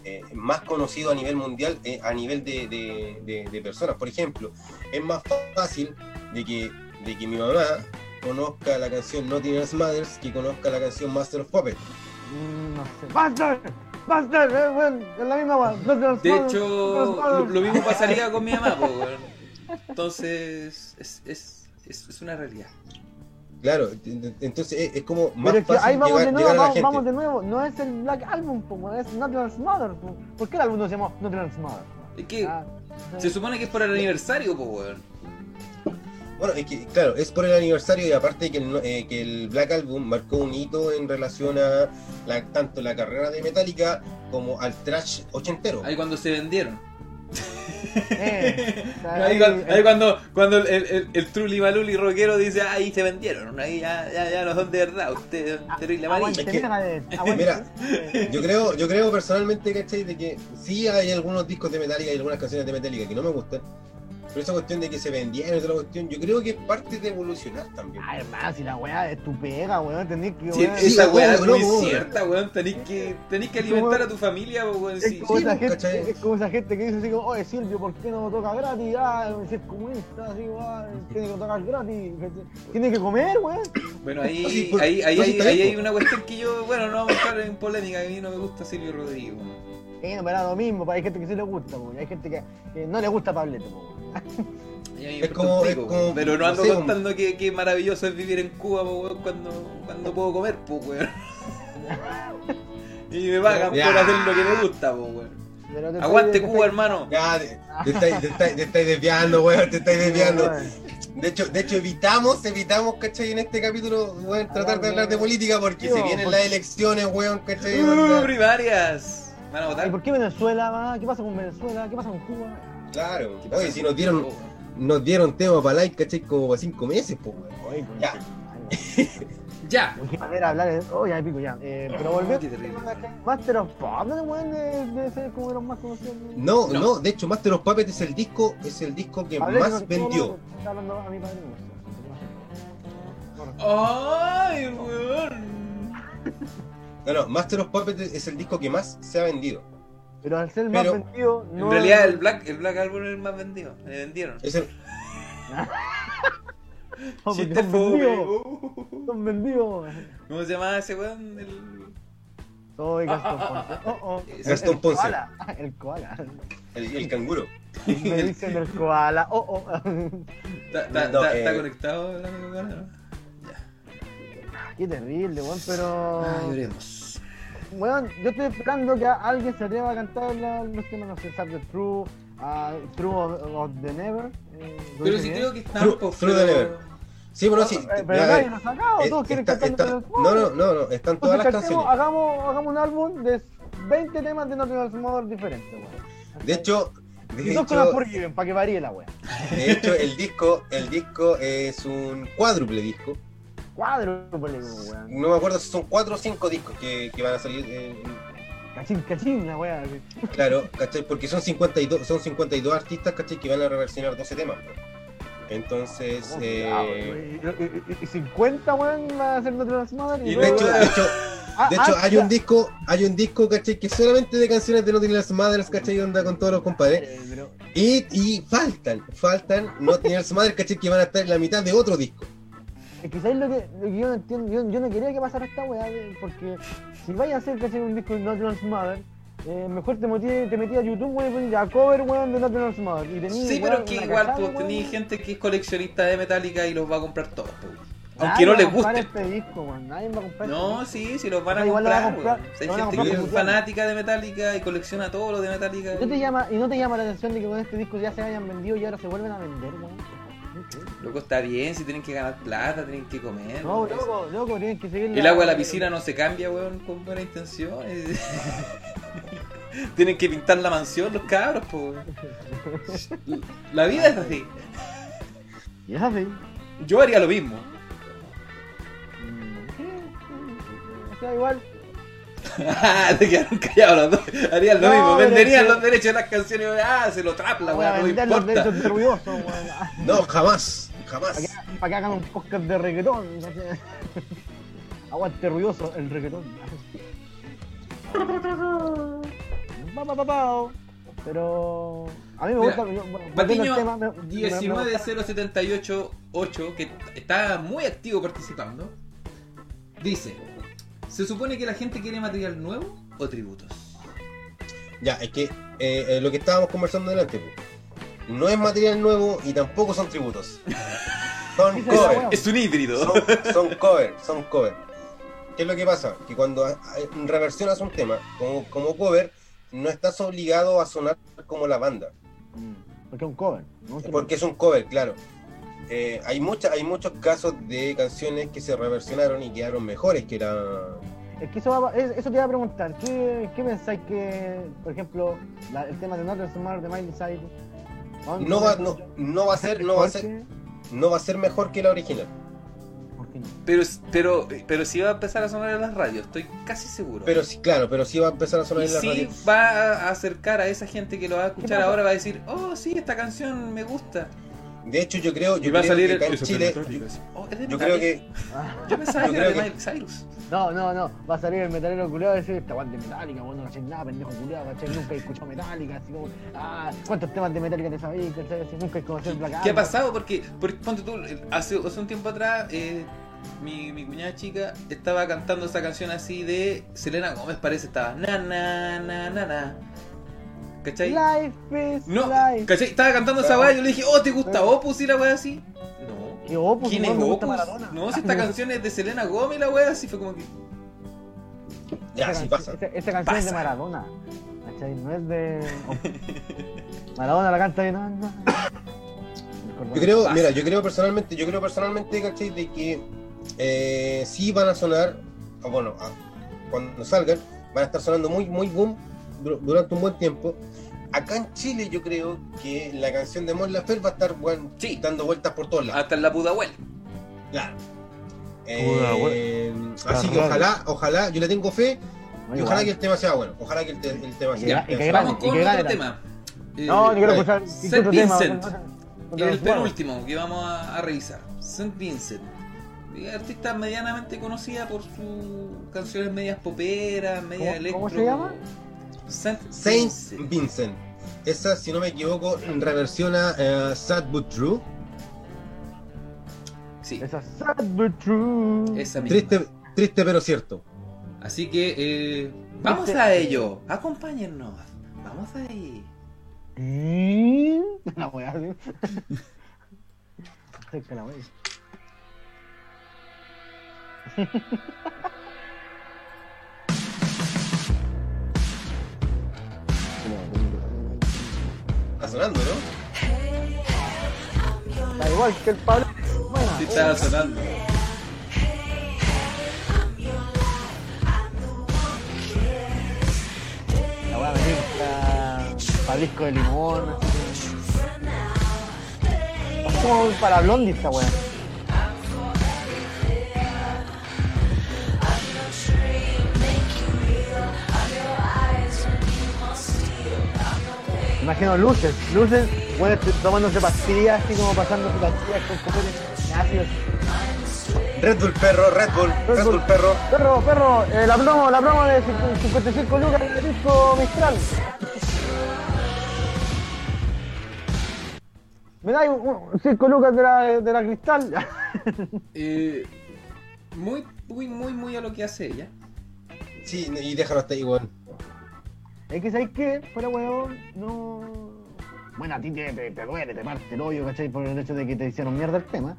eh, más conocido a nivel mundial, eh, a nivel de, de- de- de personas. Por ejemplo, es más fácil de que, de que mi mamá conozca la canción Nothing Else Matters que conozca la canción Master of Puppets. Mm, No sé. ¡Buster! ¡Buster! Eh, es la misma los De hecho, lo, mismo pasaría con mi mamá. Entonces, es, es, es, es una realidad. Claro, ent- entonces es, es como más Pero es que fácil ahí vamos llegar, de nuevo, vamos, vamos de nuevo. No es el Black Album, po, es Not Your Mother. po. ¿Por qué el álbum no se llama Not Your Mother? Es que Ah, se supone que es por el aniversario, po, weón. Bueno, es que, claro, es por el aniversario y aparte que el, no- eh, que el Black Album marcó un hito en relación a la- tanto la carrera de Metallica como al trash ochentero. Ahí cuando se vendieron. Eh, o sea, Ahí, ahí- cuando, ahí cuando, cuando el, el, el, el Trulli Baluli rockero dice, "Ah, ahí se vendieron, ahí ya, ya, ya no son de verdad, ustedes son terrible amarillo. Aguante. Mira, Yo creo, yo creo personalmente, ¿cachai? De que sí hay algunos discos de Metallica y algunas canciones de Metallica que no me gustan. Pero esa cuestión de que se vendieron y otra cuestión, yo creo que es parte de evolucionar también. Ay, hermano, si la weá es tu pega, weón, tenés que. Sí, weón, sí, esa weá es muy cierta, weón. Tenés que, tenés que alimentar a tu familia, weón. Es Sí. como, Sí, esa pues, es como esa gente que dice así como, oye Silvio, ¿por qué no toca gratis? Ah, si es comunista, así, ah, tiene que tocar gratis. Tiene que comer, weón. Bueno, ahí, sí, ahí, ahí, no, sí, ahí, ahí hay una cuestión que yo, bueno, no vamos a entrar en polémica, a mí no me gusta Silvio Rodrigo. weón. Eh, no, pero lo mismo, pues hay gente que sí le gusta, pues, hay gente que, que no le gusta Pablete, weón. Es como- es. Pero no ando contando que, que maravilloso es vivir en Cuba, po, weón, cuando, cuando puedo comer, pues, weón. Y me pagan Ya. por hacer lo que me gusta, po, weón. Aguante Cuba, hermano. Ya, te, te estáis, te estáis- te estáis desviando, weón, te estáis desviando. De hecho, de hecho evitamos, evitamos, ¿cachai? En este capítulo, weón, tratar de hablar de política porque Tío, se vienen las elecciones, weón, ¿cachai? Uh, Onda- primarias. ¿Van a ¿Y por qué Venezuela, va? ¿Qué pasa con Venezuela? ¿Qué pasa con Cuba? Claro, oye, si nos dieron, Oh, nos dieron tema para like, ¿cachai? Como para cinco meses, pues, Ya. Ya. A ver, hablar. Oh, ya pico, ya. Eh, pero terrible. Master of ¿no, weón? Debe ser como de los más conocidos. No, No. no, de hecho, Master of Puppets es el disco, es el disco que más no- vendió. no, Está hablando a mi padre. Ay, weón. No, no, Master of Puppets es el disco que más se ha vendido. Pero al ser el más Pero- vendido, no. En realidad el Black, el Black Album es el más vendido. Me vendieron. Es el, No, Chiste son vendidos. Uh. Son vendidos. ¿Cómo se llama ese weón? El... Soy Gastón Ah, ah, Ponce. Oh, oh. Gastón El Ponce. koala, El koala. el, el canguro. Me dicen el koala. Oh, oh. ¿Está, está, No, está- eh. está conectado el amigo Gana, no? Qué terrible, weón, pero. Ah, lloremos. Weón, yo estoy esperando que alguien se atreva a cantar la- los temas, no sé, Sad the True, ah, True of, of the Never. eh, ¿lo Pero si bien? creo que están True- True pero- the Never. Sí, bueno, sí. Eh, pero ya, nadie lo ha sacado, eh, todos quieren está- cantar está- No, no, no, no, están todas las Entonces, cantemos, canciones. hagamos, hagamos un álbum de 20 temas de Else Matters diferentes, weón. De hecho, y de las hecho, para que varíe la weá. de hecho, el disco, el disco es un cuádruple disco. Cuádruple, weón. No me acuerdo si son cuatro o cinco discos que, que van a salir. eh, Cachín, cachín, la weá. claro, ¿cachai? Porque son 52, son 52 artistas, ¿cachai? Que van a reversionar 12 temas. pues. Entonces, Oh, eh, weón. y, y- y 50, weón, va a ser Nothing Else Matters. Y de hecho, de hecho, Ah, de hecho ah, hay un disco, hay un disco, ¿cachai? Que solamente de canciones de Else Matters, ¿cachai? Onda con todos los compadres. Eh, Y, y faltan, faltan Else Matters, ¿cachai? Que van a estar en la mitad de otro disco. Es que ¿sabes lo que, lo que yo no entiendo? Yo, yo no quería que pasara esta weá, porque si vais a hacer que hacer un disco de Else Mother, eh, mejor te metí, te metí a YouTube, weón, y ponías a cover, weón, de Else Mother. Y tení, Sí, weón, pero es que igual, pues weón. tenéis gente que es coleccionista de Metallica y los va a comprar todos, pues. Aunque no Nadie les a comprar guste. este disco, weón. Nadie va a comprar No, este sí, sí los van a O lo van a comprar. comprar, weón. Lo Hay gente comprar que es fanática de Metallica y colecciona todo lo de Metallica. ¿Y no, te llama, ¿Y no te llama la atención de que con este disco ya se hayan vendido y ahora se vuelven a vender, weón? Loco, está bien, si tienen que ganar plata, tienen que comer. No, loco, loco, tienen que seguir El agua de la piscina no se cambia, weón, con buena intención. Tienen que pintar la mansión los cabros, po. La vida es así. Es así. Yo haría lo mismo. Mm, O sea, igual. Te quedaron callados los dos. Harían lo No, mismo. Venderían que- los derechos de las canciones. Ah, se lo trapla, weón. No me vender los importa. derechos de ruidoso, weón. No, jamás, jamás. Para que, para que hagan un podcast de reggaetón. Aguante ruidoso el reggaetón. Pero a mí me Mira, gusta. yo- bueno, volviendo Patiño tema, me- me- me- me gusta- 19078, que está muy activo participando, dice: ¿Se supone que la gente quiere material nuevo o tributos? Ya, es que eh, eh, lo que estábamos conversando delante, no es material nuevo y tampoco son tributos. Son Esa es un híbrido. Son, son cover, son cover. ¿Qué es lo que pasa? Que cuando reversionas un tema como, como cover, no estás obligado a sonar como la banda. Mm, Porque es un cover. Porque es un cover, claro. Eh, hay, mucha, hay muchos casos de canciones que se reversionaron y quedaron mejores que la... Es que eso, va- es- eso te iba a preguntar. ¿Qué, qué pensáis que, por ejemplo, la- el tema de Not Summer de Miley Cyrus? No va, no, no va a ser, no va a ser, no va a ser mejor que la original. Pero, pero, pero sí va a empezar a sonar en las radios, estoy casi seguro. Pero sí, claro, pero sí va a empezar a sonar y en la sí radio. va a acercar a esa gente que lo va a escuchar ahora, va a decir, oh sí, esta canción me gusta. De hecho, yo creo, yo creo salir que el... en Chile, "Oh, es de yo creo Metallica". que Ah, Yo pensaba yo que era de Miley Cyrus. No, no, no. Va a salir el metalero culiado y decir, esta guante de Metallica, bueno, no haces nada, pendejo culiado, ¿cachai? Nunca he escuchado Metallica, así como, ah, ¿cuántos temas de Metallica te sabéis, cachai? Así, nunca he conocido el Black ¿Qué ha pasado? Porque, porque ponte tú, hace, hace un tiempo atrás, eh, mi, mi cuñada chica estaba cantando esa canción así de Selena Gómez, parece, estaba na na na na na. ¿Cachai? Life is No, life. ¿cachai? Estaba cantando esa weá y yo le dije, oh, ¿te gusta Opus y la weá así? No. ¿Qué Opus? ¿Quién es? Me Opus? No, si esta canción es de Selena Gómez y la weá así fue como que. ya, Esa sí pasa. Esa, esa canción es de. Maradona. ¿Cachai? No es de. Maradona la canta de. No, no. Yo creo, Pasa. mira, yo creo personalmente, yo creo personalmente, ¿cachai? De que eh, sí van a sonar, bueno, a- cuando salgan, van a estar sonando muy, muy boom durante un buen tiempo. Acá en Chile yo creo que la canción de Mon Laferte va a estar bueno, Sí. dando vueltas por todos lados. Hasta en la Pudahuel. Claro. Eh, así que ojalá, ojalá, yo le tengo fe y igual. ojalá que el tema sea bueno. Ojalá que el, te- el tema sea, gane. Vamos con otro tema. Eh, No, yo quiero escuchar Saint otro tema. Vincent. con El penúltimo que vamos a, a revisar. St. Vincent. Eh, Artista medianamente conocida por sus canciones medias poperas, media ¿Cómo- electro. cómo se llama? Saint Saint Vincent. Vincent. Esa, si no me equivoco, reversiona eh, Sad But True. Sí, Esa sad but true. esa misma. Triste, triste pero cierto. Así que eh, vamos Este- a ello. Acompáñennos. Vamos ahí. La wea, sí. Cerca la wea. Está sonando, ¿no? Da igual que el Pablo. Bueno, Sí, estaba sonando. la voy a venir disco de limón. Es como para Blondie esta wea. Imagino luces, luces, bueno, tomándose pastillas, así como pasando pastillas con copetes ácidos. Red Bull perro, Red Bull, Red Bull perro. Perro, perro, eh, la promo, la promo de 55 lucas del disco Mistral. Me da 5 lucas de la, de la cristal. Eh, muy, muy, muy, muy a lo que hace ella. Sí, y déjalo hasta ahí, weón. Es que sabéis que, fuera huevón, no. bueno, a ti te, te, te duele, te parte el hoyo, ¿cachai? Por el hecho de que te hicieron mierda el tema.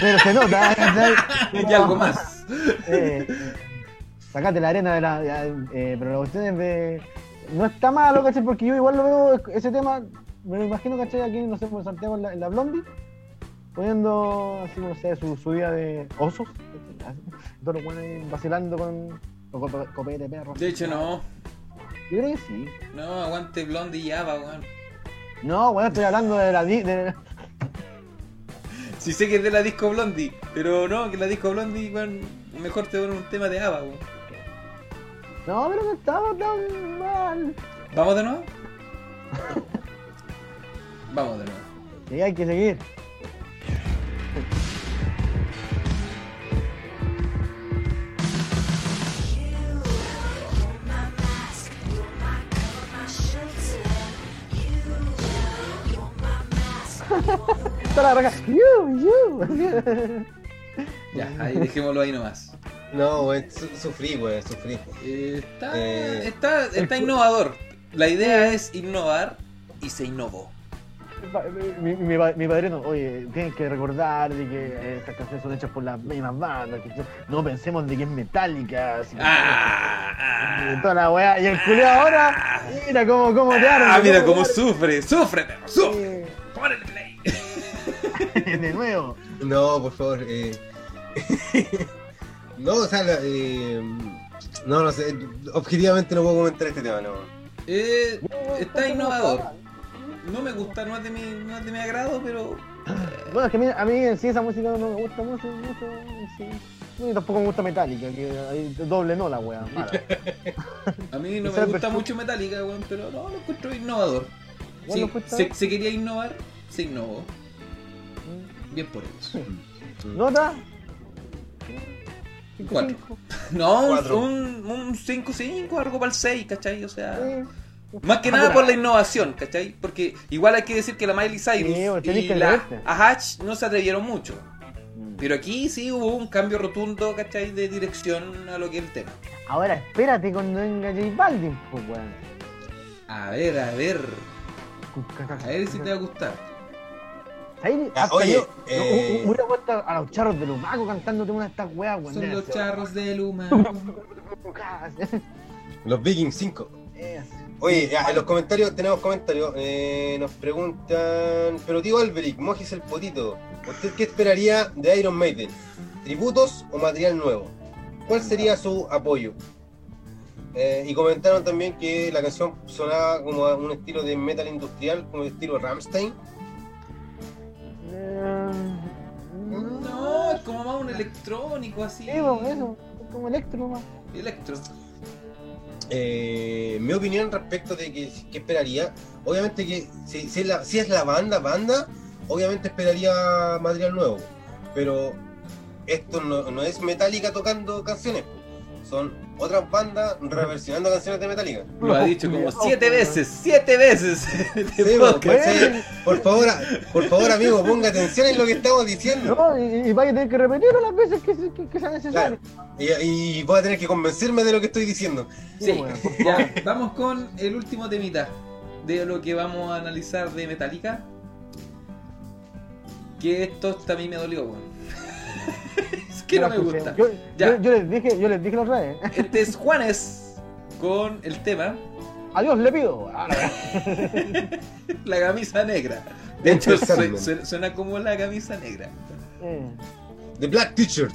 Pero se nota, ¿cachai? Y algo más. Eh, sacate la arena de la. eh, pero la cuestión es de. No está malo, ¿cachai? Porque yo igual lo veo, ese tema, me lo imagino, ¿cachai? Aquí, no sé, por Santiago, en la, en la Blondie, poniendo, así, no sé, su, su día de osos. Todos los buenos vacilando con, con cope- copete de perro. De hecho, no. Yo creo que sí. No, aguante Blondie y Ava, weón. No, bueno, estoy hablando de la. di- De, Sí sé que es de la disco Blondie, pero no, que la disco Blondie, weón, mejor te ponen un tema de Ava, weón. no, pero no estaba tan mal. ¿Vamos de nuevo? Vamos de nuevo. Sí, hay que seguir. Está la raja. You, you. Ya, ahí dejémoslo ahí nomás. No, weón, su- sufrí, weón, sufrí. Eh, está, Eh, está, está innovador. La idea es innovar y se innovó. Mi, mi, padrino, oye, tienes que recordar de que estas canciones son hechas por las mismas bandas. Que no pensemos de que es metálica. Así que- Ah, y toda la weá. Y el culiao ahora, mira cómo, cómo te arde. ah, mira cómo sufre, sufre, perro, sufre. Ponle play. De nuevo. No, por favor. Eh... no, o sea, eh... no, no sé. Objetivamente no puedo comentar este tema, no. Eh, está innovador. No me gusta, no es de mi, no es de mi agrado, pero Bueno, es que a mí, a mí en sí esa música no me gusta mucho, mucho sí. Y tampoco me gusta Metallica, que hay doble no la wea. mala. a mí no me gusta mucho Metallica, weón, pero no, lo encuentro innovador. ¿Vos Sí, se, se quería innovar, se innovó. Bien por eso. ¿Nota? Cinco, Cuatro. cinco. No, un- Cuatro. un un 5-5, algo para el 6, ¿cachai? O sea, Sí. más que nada por la innovación, ¿cachai? Porque igual hay que decir que la Miley Cyrus Sí, y la no se atrevieron mucho. Mm. Pero aquí sí hubo un cambio rotundo, ¿cachai? De dirección a lo que es el tema. Ahora espérate cuando venga J Balvin, pues weón. A ver, a ver. A ver si te va a gustar. Ahí, Ya, hasta oye, yo, eh, yo hubiera puesto a los charros de Lumaco cantándote una de estas weas, weón. Son los charros del humano. Los Vikings 5. Es. Oye, ya, en los comentarios tenemos comentarios. Eh, nos preguntan, pero tío Alberic, Mojis el potito, ¿usted qué esperaría de Iron Maiden? ¿Tributos o material nuevo? ¿Cuál sería su apoyo? Eh, y comentaron también que la canción sonaba como a un estilo de metal industrial, como el estilo Ramstein. Eh, No, es como más un electrónico así. Sí, pues, eso. Es como electro nomás. Electro. Eh, mi opinión respecto de que, que esperaría, obviamente que si, si es la, si es la banda, banda, obviamente esperaría material nuevo, pero esto no, no es Metallica tocando canciones, son otras bandas reversionando canciones de Metallica. Lo ha dicho como siete veces, siete veces. este Sí, podcast. pues, sí. Por favor, por favor amigo, ponga atención en lo que estamos diciendo. No, y, y vaya a tener que repetirlo las veces que, se- que, que sea necesario. Y, y voy a tener que convencerme de lo que estoy diciendo. Sí, por ya, vamos con el último temita de lo que vamos a analizar de Metallica. Que esto mí me dolió, weón. Es que no me escuché. gusta. Yo, Ya. yo, yo les dije, yo les dije otra vez. Este es Juanes con el tema Adiós, le pido. La camisa negra. De hecho, Sandman. su- suena como la camisa negra. eh, The Black T-shirt.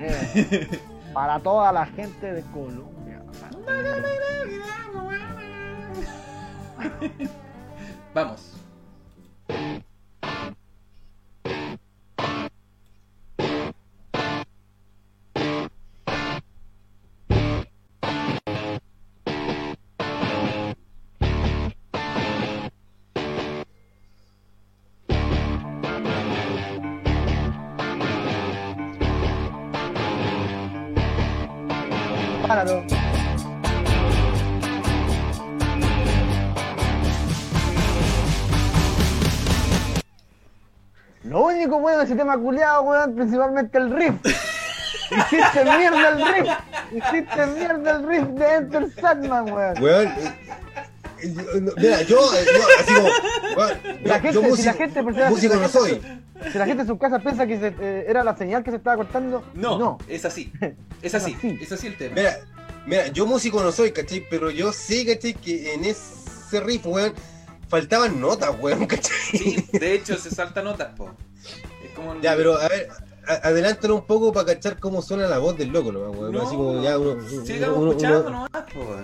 eh. Para toda la gente de Colombia. Vamos. Único bueno de ese tema culiado, weón, principalmente el riff. Hiciste mierda el riff. Hiciste mierda el riff de Enter Sandman, weón. Weón, eh, Mira, yo, yo así como. weón, yo- La gente, yo si músico, la gente, por si la- músico si la no soy. Si la gente en sus casas piensa que se- eh, era la señal que se estaba cortando, No, no. es así. Es así. así. Es así el tema. Mira, mira, yo músico no soy, ¿cachai? Pero yo sé, ¿cachai? Que en ese riff, weón, faltaban notas, weón, ¿cachai? Sí, de hecho se salta notas, po. Es como el- Ya, pero a ver, adelántalo un poco para cachar cómo suena la voz del loco, ¿no? Weón? No, Así como ya uno. sigamos uno- escuchando uno- nomás, po.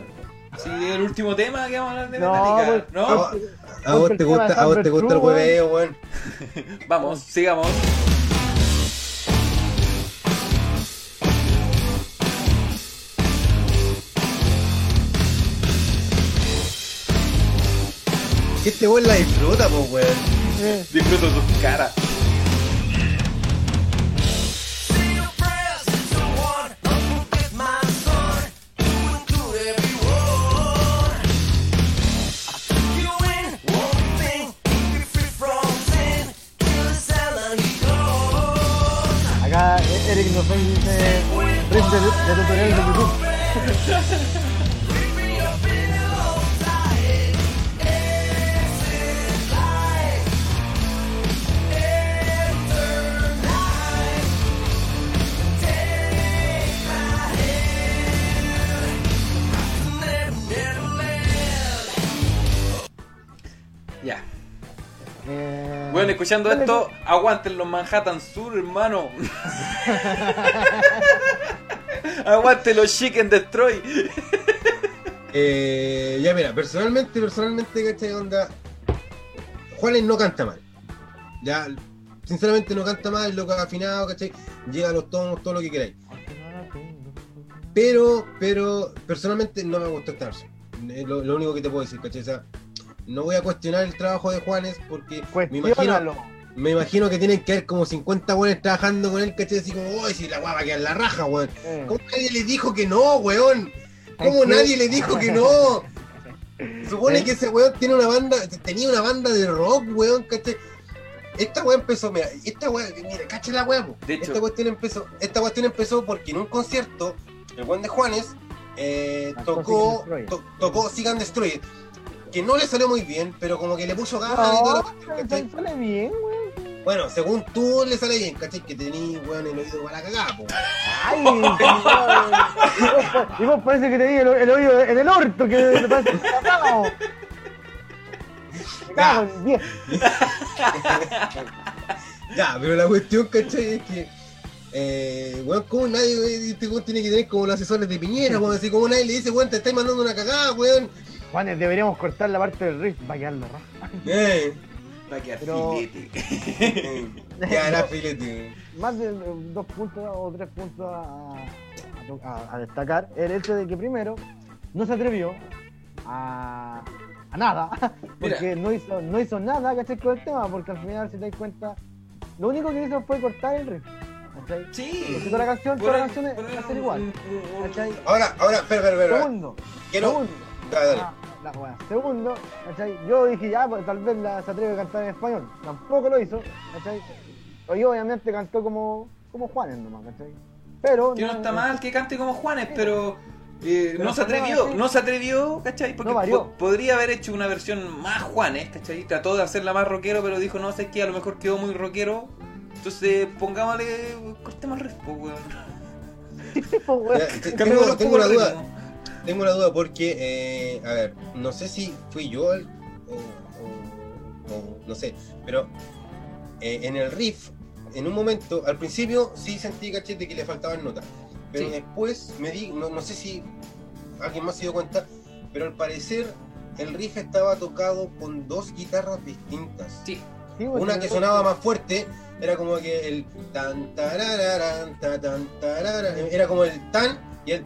Si el último tema que vamos a hablar de No, Metallica. pues, No, A, a vos te gusta, a vos te gusta el hueveo, weón. vamos, sigamos. Que este weón la disfruta, pues, weón. Disfruto tus caras. Eh, Eric nos dice riff de, de tutorial de YouTube. Escuchando dale, esto, aguanten los Manhattan Sur, hermano. aguanten los Chicken Destroy. Eh, ya mira, personalmente, personalmente, ¿cachai? Onda. Juanes no canta mal. Ya, sinceramente no canta mal, loco afinado, ¿cachai? Llega a los tonos, todo lo que queráis. Pero, pero, personalmente no me gustó esta versión. Es lo, lo único que te puedo decir, ¿cachai? O sea, no voy a cuestionar el trabajo de Juanes porque me imagino, Cuestiónalo. me imagino que tienen que haber como 50 buenos trabajando con él, ¿cachai? Así como, uy, si la guapa queda en la raja, weón. Eh, ¿Cómo nadie le dijo que no, weón? ¿Cómo nadie le dijo que no? Supone que ese weón tiene una banda, tenía una banda de rock, weón, ¿cachai? Esta weá empezó, mira, esta weá, mira, cacha la weá, esta cuestión empezó, esta cuestión empezó porque en un concierto, el weón de Juanes eh, tocó, to- tocó Seek and Destroy, que no le salió muy bien, pero como que le puso ganas y No, cuestión, ¿cachai? sale bien, weón. Bueno, según tú le sale bien, ¿cachai? Que tenés, weón, el oído para la cagada, po. Ay, y, vos, y vos parece que tenía el, el oído en el orto, que te parece que diez. Ya, pero la cuestión, ¿cachai? Es que, eh, weón, como nadie, este weón tiene que tener como los asesores de Piñera, weón, así como nadie le dice, weón, te estáis mandando una cagada, weón. Juanes, deberíamos cortar la parte del riff, va a quedar la raja. Eh, Va a quedar Pero- filete. era filete. Más de dos puntos o tres puntos a, a- a- a destacar. El hecho de que primero no se atrevió a, a nada, porque no hizo, no hizo nada, ¿cachai? Con el tema, porque al final, si te das cuenta, lo único que hizo fue cortar el riff. ¿cachai? Sí. Porque toda la canción, toda la canción va a ser igual. ¿cachai? Ahora, ahora, espera, espera, espera. Segundo, Quiero. segundo. Ah, dale. Ah, la. Segundo, ¿cachai? Yo dije ya, pues tal vez la, se atreve a cantar en español. Tampoco lo hizo, ¿cachai? Y obviamente cantó como, como Juanes nomás, ¿cachai? Pero. Que no está eh, mal que cante como Juanes, pero eh, Pero no se atrevió, así. no se atrevió, ¿cachai? Porque No po- podría haber hecho una versión más Juanes, ¿cachai? Trató de hacerla más rockero, pero dijo, no, sé que a lo mejor quedó muy rockero. Entonces, pongámosle, cortemos el riff, po, weón. pues, tengo, tengo una duda, ritmo. Tengo una duda porque, eh, a ver, no sé si fui yo el, o, o- o no sé, pero eh, en el riff, en un momento, al principio sí sentí, cachete, que le faltaban notas, pero Sí. después me di, no, no sé si alguien más se dio cuenta, pero al parecer el riff estaba tocado con dos guitarras distintas. Sí, Sí, Una que sonaba más fuerte era como que el tan tarararán, ta, tan tarararán, era como el tan y el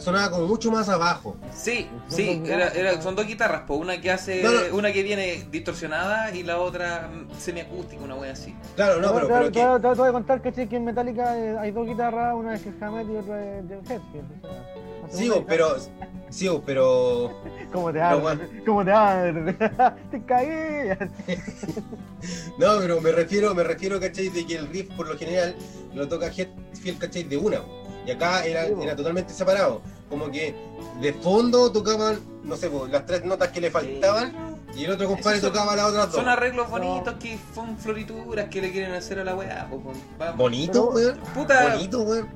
sonaba como mucho más abajo. sí, Son sí, dos era, son dos guitarras, po, una que hace, No, no. una que viene distorsionada y la otra semiacústica, una wea así. Claro, no, Te- pero, te- pero te- que, te- te voy a contar ¿cachai? que en Metallica eh, hay dos guitarras, una es Hammett y otra es de Head. sí, pero sí, pero ¿Cómo te bueno. ¿Cómo te hablan? te cagué. no, pero me refiero, me refiero, ¿cachai? De que el riff por lo general lo toca Hetfield, ¿cachai? De una. Y acá era, era totalmente separado. como que de fondo tocaban, no sé, las tres notas que le faltaban y el otro compadre son- tocaba las otras dos. Son arreglos bonitos que son florituras que le quieren hacer a la weá. po, po, vamos. Bonito, weón. Puta, Bonito, weón.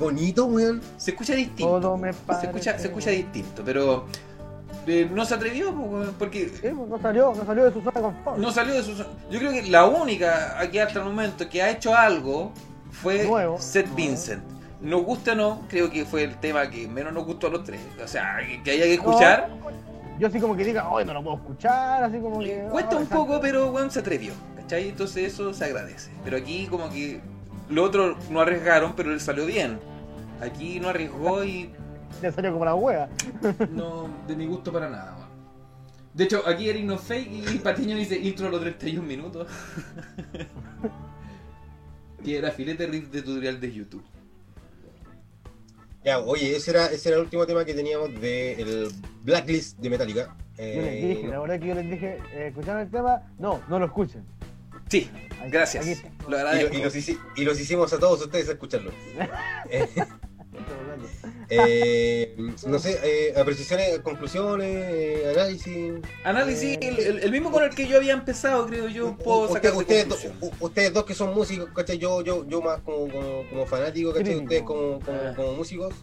Bonito, weón. se escucha distinto. Todo me Se escucha, se escucha distinto, pero eh, no se atrevió porque Sí, no salió, no salió de su zona de confort. no salió de su. Yo creo que la única aquí hasta el momento que ha hecho algo fue Nuevo. Seth Nuevo. Vincent. Nos gusta o no, creo que fue el tema que menos nos gustó a los tres. O sea, que- haya que escuchar. Yo así como que diga, hoy no lo puedo escuchar, así como que. Cuesta un poco, pero weón se atrevió. ¿Cachai? Entonces eso se agradece. Pero aquí como que lo otro no arriesgaron, pero le salió bien. Aquí no arriesgó y Le salió como la wea. no de mi gusto para nada. weón. De hecho, aquí Eric no fake y Patiño dice intro a los 31 minutos. que era filete riff de tutorial de YouTube. Ya, oye, ese era, ese era el último tema que teníamos del Blacklist de Metallica. Yo les Eh, dije, la verdad que yo les dije, eh, ¿escucharon el tema? No, no lo escuchen. Sí, gracias. aquí. Lo y, lo- y los hici- y los hicimos a todos ustedes a escucharlo. Eh, eh, no sé, eh, apreciaciones, conclusiones, eh, análisis. Análisis, el, el- el mismo con el que yo había empezado, creo yo, puedo sacar de ustedes, do- ustedes dos que son músicos, ¿cachai? Yo, yo, yo más como, como, como fanático, ¿cachai? Ustedes como, como, Ah. como músicos.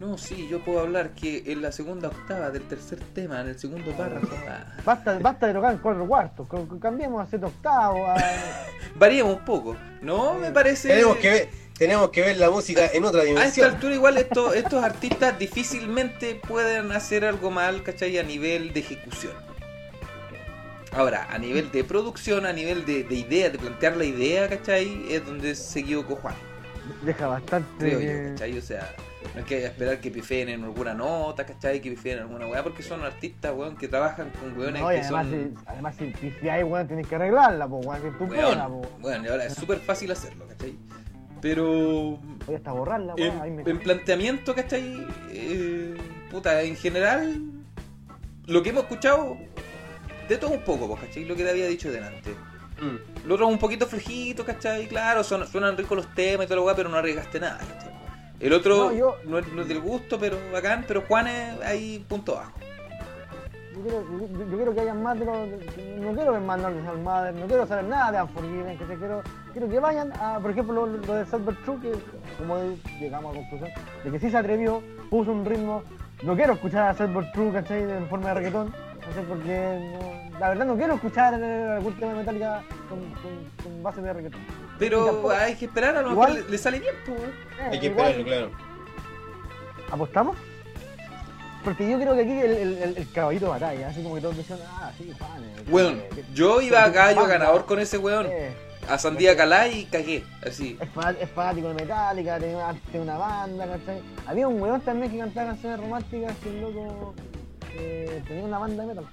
No, sí, yo puedo hablar que en la segunda octava del tercer tema, en el segundo párrafo, ah, Basta, basta de tocar en cuatro cuartos, cambiemos a siete octavos. A... varíamos un poco. No, me parece... Tenemos que ver, tenemos que ver la música en otra A esta dimensión. altura igual esto- estos artistas difícilmente pueden hacer algo mal, ¿cachai? A nivel de ejecución. Ahora, a nivel de producción, a nivel de, de idea, de plantear la idea, ¿cachai? Es donde se equivocó Juan, Deja bastante. creo yo, que- ¿cachai? O sea, no es que esperar que pifeen en alguna nota, ¿cachai? Que pifeen en alguna weá, porque son artistas, weón, que trabajan con weones No, que además, son... si, además si, hay weón, tienes que arreglarla, pues weón, que es tu pena, Weón, weón, y ahora es súper fácil hacerlo, ¿cachai? Pero Voy hasta borrarla, weón. ahí en, me- en planteamiento, ¿cachai? Eh, puta, en general, lo que hemos escuchado, de todo un poco, pues, ¿cachai? Lo que te había dicho delante. Mm. Lo otro es un poquito flojito, ¿cachai? Claro, son- suenan ricos los temas y todo lo weá, pero no arriesgaste nada, ¿cachai? El otro No, yo- no, es, no es del gusto, pero bacán, pero Juan es ahí punto bajo. Yo quiero, yo, yo quiero que haya más de los. de- No quiero ver más Northern Soul Mother, no quiero saber nada de Unforgiven, que se quiero, quiero que vayan a, por ejemplo, lo, lo de Silver True, que como llegamos a conclusión, de que sí se atrevió, puso un ritmo. No quiero escuchar a Silver True, ¿cachai? En forma de reggaetón, ¿cachai? Porque no- la verdad no quiero escuchar eh, algún tema de Metallica con, con, con base de reggaetón. Pero tampoco- hay que esperar, a lo Igual- mejor le, le sale bien, pues. Eh, Hay que igual- esperarlo, claro. ¿Apostamos? Porque yo creo que aquí el, el, el, caballito de batalla, así como que todos decían, ah, sí, Weón, eh, yo iba a gallo ganador con ese weón. eh, A Sandía Calá y cagué, así. es, fa- es fanático de Metallica, tenía, una banda, ¿cachai? Había un weón también que cantaba canciones románticas que el loco eh, tenía una banda de metal.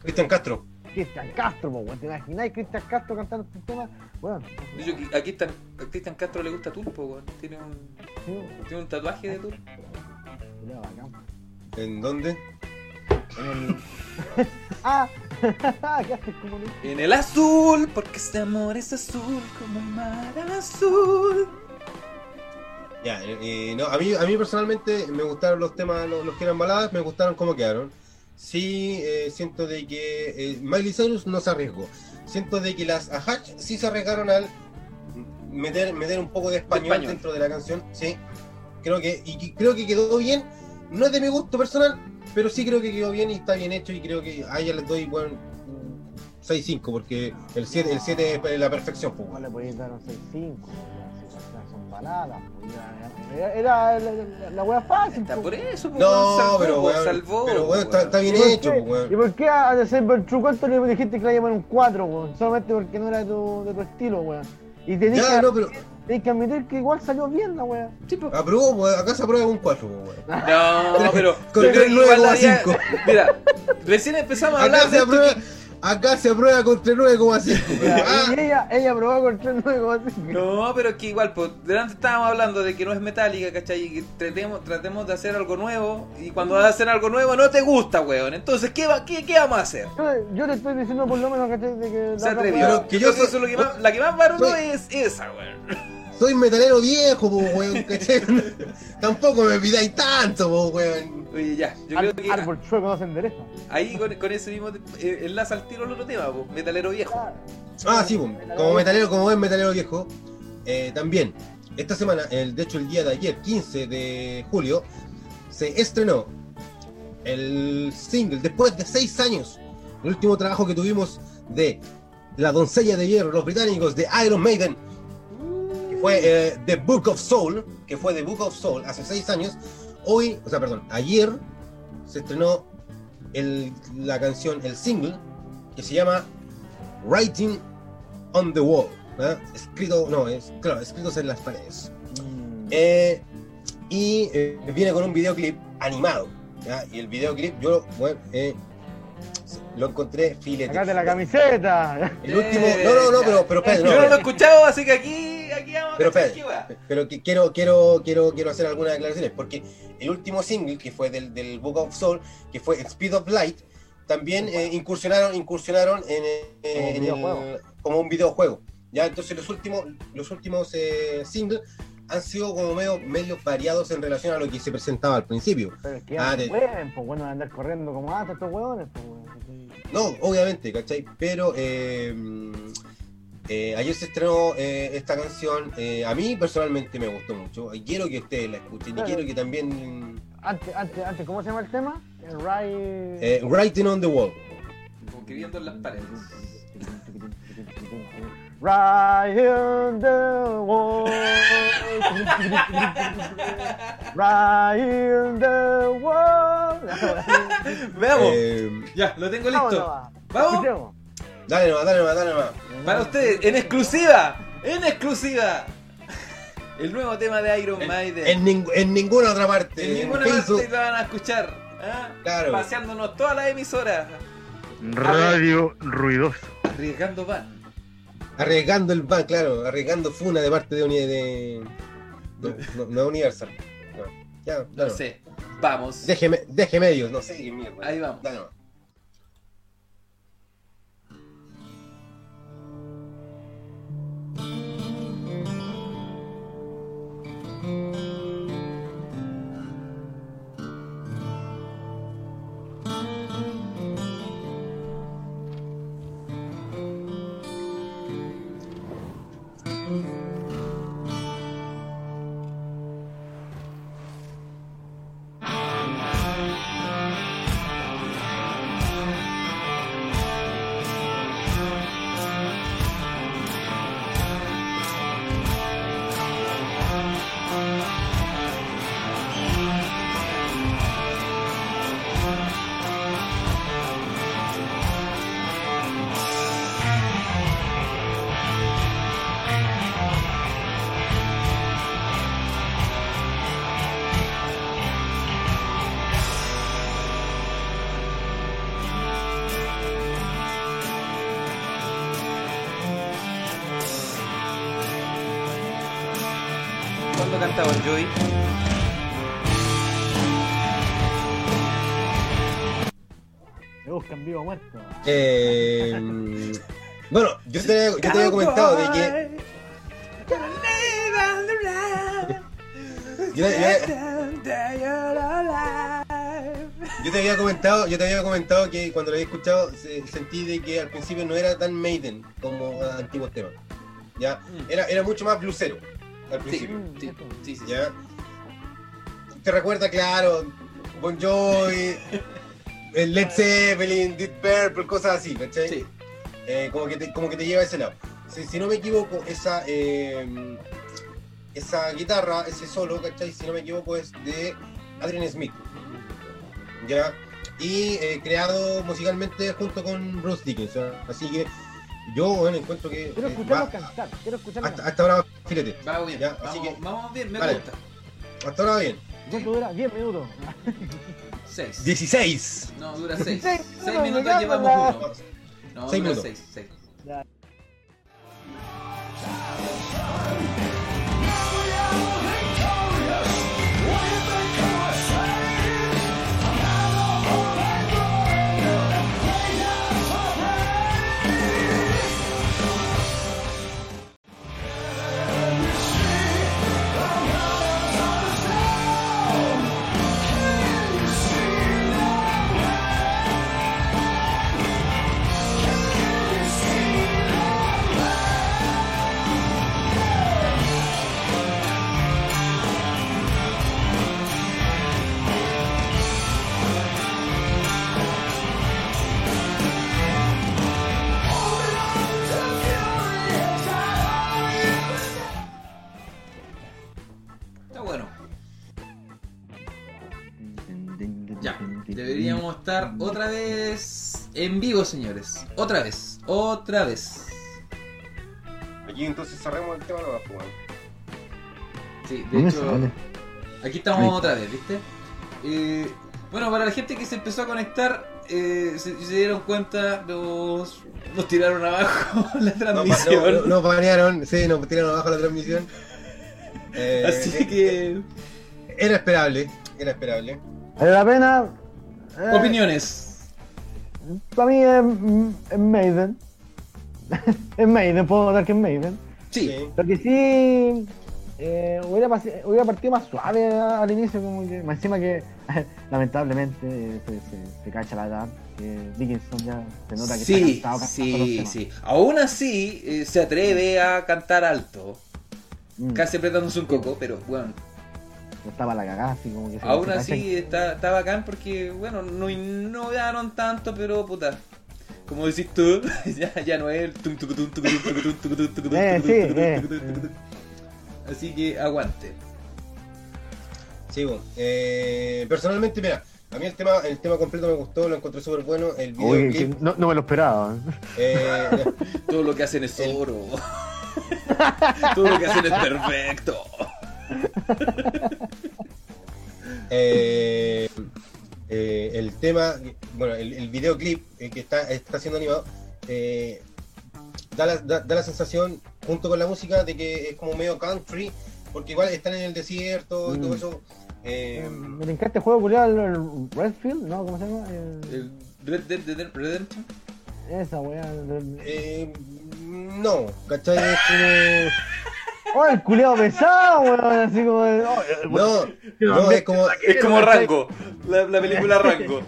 Cristian Castro. Cristian Castro, po, weón. ¿Te imagináis Cristian Castro cantando estos temas? Weón. De hecho, a Cristian Castro le gusta Tulpo, weón. Tiene un, Sí, tiene un tatuaje de Tulpo. ¿En dónde? En el. ¡Ah! En el azul, porque este amor es azul como el mar azul. Ya, eh, no, a mí, a mí personalmente me gustaron los temas, los, los que eran baladas, me gustaron cómo quedaron. Sí, eh, siento de que eh, Miley Cyrus no se arriesgó. Siento de que las Ahach sí se arriesgaron al meter, meter un poco de español, español. dentro de la canción, sí. Creo que, y creo que quedó bien. No es de mi gusto personal, pero sí creo que quedó bien y está bien hecho y creo que a ella les doy bueno, un 6-5 porque el 7 el 7 es la perfección. pues, No le podéis dar un 6-5, weón, si las weas son baladas, pues, Era, era la, la, la wea fácil. Está pues. por eso, po, No, weón, salvó, pero weón, salvó. pero weón, está, está bien ¿Y por hecho, qué- pues, weón. ¿Y por qué a Saber True cuánto le dijiste que le llaman un 4, weón? Solamente porque no era de tu, de tu estilo, weón. Y tenés Ya, que, no, pero tenés que admitir que igual salió bien la weá. Sí, aprobó, acá se aprueba un 4, pues, weón. No, pero. Con yo creo que igual 9,5. había- Mira, recién empezamos a Acá hablar se de esto aprueba, que- acá se aprueba contra 9,5. Ya, Ah, Y ella, ella probó con 3.9,5. No, pero es que igual, pues, delante estábamos hablando de que no es metálica, ¿cachai? Y que tratemos, tratemos de hacer algo nuevo. Y cuando vas a hacer algo nuevo no te gusta, weón. Entonces, ¿qué, va, qué, qué vamos a hacer? Yo, yo le estoy diciendo por lo menos ¿cachai? de que. la Se atrevió. Pero que yo que soy- eso es lo que más, la que más varón soy- es esa, weón. Soy metalero viejo, po, weón, ¿cachai? Tampoco me pidáis tanto, po, weón. Oye, ya, yo creo que árbol chueco no se endereza. ahí con, con ese mismo eh, enlaza al tiro el otro tema, po, metalero viejo. Ah, sí, po, como metalero, como buen metalero viejo, eh, también, esta semana, el, de hecho el día de ayer, 15 de julio, se estrenó el single, después de seis años, el último trabajo que tuvimos de La Doncella de Hierro, los británicos de Iron Maiden, fue eh, The Book of Soul, que fue The Book of Soul hace seis años, hoy, o sea, perdón, ayer se estrenó el- la canción, el single, que se llama Writing on the Wall, ¿verdad? escrito, no, es, claro, escritos en las paredes. Mm. Eh, y eh, viene con un videoclip animado. ¿ya? Y el videoclip yo bueno, eh, lo encontré filete. Sacate la camiseta. El último, no, no, no, pero, pero espérate, no, Yo no lo he escuchado, así que aquí, aquí Pero pero que quiero, quiero, quiero, quiero hacer algunas declaraciones, porque el último single que fue del, del Book of Soul, que fue Speed of Light, también eh, incursionaron, incursionaron en, eh, Como un en el- videojuego. como un videojuego. Ya, entonces los últimos, los últimos eh, singles han sido como medio, medio variados en relación a lo que se presentaba al principio. Pero es que Ah, de- pueden, pues bueno, andar corriendo como antes estos huevones, pues. No, obviamente, ¿cachai? Pero eh, eh, ayer se estrenó eh, esta canción. eh, a mí personalmente me gustó mucho. Y quiero que ustedes la escuchen. Y quiero que también. Antes, antes, antes, ¿cómo se llama el tema? El Rai. eh, Writing on the Wall. Como que viendo en las paredes. Right in the wall. right in the wall. Veamos. Eh, ya, lo tengo Vamos listo. Vamos. Dale nomás, dale nomás, dale nomás. Para ustedes, en exclusiva, en exclusiva, el nuevo tema de Iron En, Maiden. en ning- en ninguna otra parte. En ninguna Facebook. parte la van a escuchar. ¿ah? Claro. Paseándonos todas las emisoras, Radio ruidoso. arriesgando pan. Arriesgando el ban, claro. Arriesgando Funa de parte de. uni- de no, no, no Universal. No. Ya, No dale. sé. Vamos. Deje, deje medios, no sé qué mierda. Ahí vamos. Dale nomás. ¿Cuándo cantaba Joy? Me buscan vivo o muerto. Eh, bueno, yo te, yo te había comentado de que. Yo, yo- yo te había comentado, yo te había comentado que cuando lo había escuchado se- sentí de que al principio no era tan Maiden como antiguos temas. Ya, era, era mucho más blusero al principio. sí, sí, sí. ¿Ya? Te recuerda, claro, Bon Jovi, el Led Zeppelin, Deep Purple, cosas así, ¿cachai? Sí. Eh, como, que te, como que te lleva a ese lado. Si, si no me equivoco, esa, eh, esa guitarra, ese solo, ¿cachai? Si no me equivoco, es de Adrian Smith. ¿Ya? Y eh, creado musicalmente junto con Bruce Dickinson. Así que yo, bueno, encuentro que. Quiero escucharlo va- cantar. Quiero escucharlo hasta, cantar. hasta ahora, filete. Vamos bien. Ya, vamos, así que- vamos bien, me Vale. gusta. Hasta ahora va bien. ¿Cuánto dura? 10 minutos. 6. 16. No, dura 6. Seis 6 minutos, me llevamos la- uno. No, Seis dura minutos. 6. 6. Estar otra vez en vivo, señores. Otra vez, otra vez. Aquí entonces cerremos el tema de abajo, weón. Sí, de ¿Dónde hecho, aquí estamos otra vez, ¿viste? Eh, bueno, para la gente que se empezó a conectar, eh, se, se dieron cuenta, nos, nos tiraron abajo la No, transmisión. no, no, nos banearon, sí, nos tiraron abajo la transmisión. Eh, Así que, Era esperable, era esperable. Vale la pena. Eh, opiniones. Para mí es, es Maiden. es Maiden, puedo notar que es Maiden. Sí, Lo que sí. eh, hubiera, hubiera partido más suave al inicio, como que. Más encima que. lamentablemente eh, se, se, se cacha la edad. Que Dickinson ya se nota que sí, está los sí, sí. Aún así, eh, se atreve a cantar alto. Mm, Casi apretándose un coco, pero bueno, Estaba la cagada, así como que se aún así está, está bacán porque, bueno, no innovaron tanto, pero puta. Como decís tú, ya, ya no es el tum, tum, tum, tum, tum, tum. Así que aguante. Sí, bueno. Eh, personalmente, mira, a mí el tema, el tema completo me gustó, lo encontré súper bueno. El Oye, que no, no me lo esperaba. eh, Todo lo que hacen es oro. Todo lo que hacen es perfecto. eh, eh, el tema, bueno, el, el videoclip eh, que está, está siendo animado, eh, da, la, da, da la sensación, junto con la música, de que es como medio country, porque igual están en el desierto y todo Mm. eso. eh, Me encanta este juego, culiado, el, el Redfield, ¿no? ¿Cómo se llama? El- El Red Dead Redemption. Esa weá. el- eh, no, ¿cachai? Es como- Oh, el culiado pesado, weón. Así como. de- oh, el- No, no, es como, Es como Rango, la, la película Rango.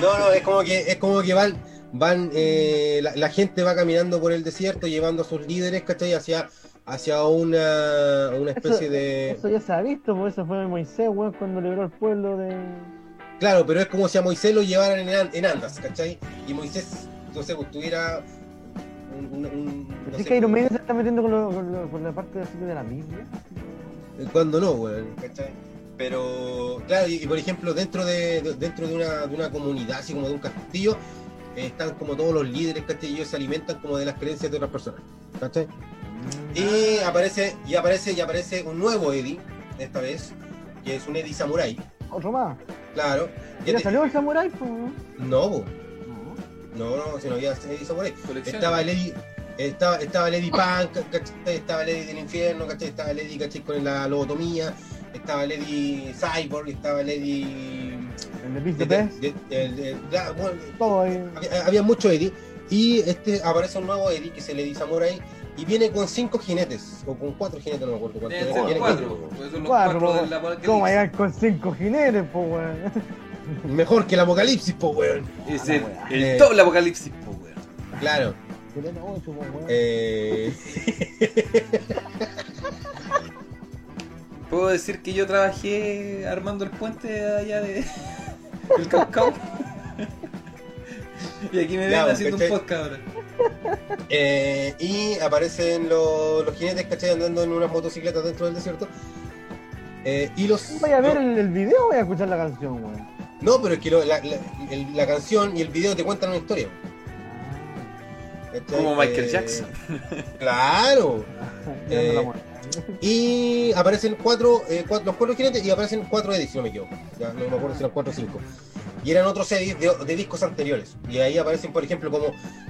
no, no, es como que, es como que van, van, eh, la, la gente va caminando por el desierto llevando a sus líderes, ¿cachai? Hacia, hacia una, una especie eso, de, Eso ya se ha visto, por eso fue Moisés, weón, cuando liberó el pueblo de. claro, pero es como si a Moisés lo llevaran en, en andas, ¿cachai? Y Moisés, no sé, pues tuviera un, un- un- no Es sé, que Iron Maiden se está metiendo con, lo- con lo- con la parte así de la Biblia. cuando no, weón, ¿cachai? Pero, claro, y, y por ejemplo, dentro de, de- dentro de una, de una comunidad, así como de un castillo, eh, están como todos los líderes, ¿cachai? Y ellos se alimentan como de las creencias de otras personas, ¿cachai? Y aparece, y aparece, y aparece un nuevo Eddie, esta vez, que es un Eddie Samurai, Otro más. claro. ¿Ya salió el Samurai? ¿no? No. no, si no había Eddie Samurai. Colección. Estaba el Eddie, estaba, estaba Eddie Punk, ¿cachai? Estaba Eddie del infierno, ¿cachai? Estaba Eddie, ¿cachai? Con la lobotomía, estaba Eddie Cyborg, estaba Eddie... El de de- de bueno, Todo ahí. había, había mucho Eddie y este aparece un nuevo Eddie que es el Eddie Samurai y viene con cinco jinetes o con cuatro jinetes no me acuerdo viene cuatro. pues son los Cuatro, cuatro del Apocalipsis. ¿Cómo con cinco jinetes, pues, weón? Mejor que el apocalipsis po weón Es el, wea. el Eh. doble apocalipsis, po, weón. claro eh, Puedo decir que yo trabajé armando el puente allá de el Caucao. y aquí me ven Ya, haciendo un ¿cachai? podcast ahora. eh, y aparecen los, los jinetes ¿cachai? andando en unas motocicletas dentro del desierto Eh, y los Vaya a ver el, el video o voy a escuchar la canción, weón. No pero es que lo- la, la- el- la canción y el video te cuentan una historia. Como Michael Eh, Jackson. claro Eh. Y aparecen cuatro, eh, cuatro- los cuatro jinetes y aparecen cuatro edits, si no me equivoco. Ya no me acuerdo si eran cuatro o cinco. Y eran otros edits de, de discos anteriores. Y ahí aparecen, por ejemplo, como,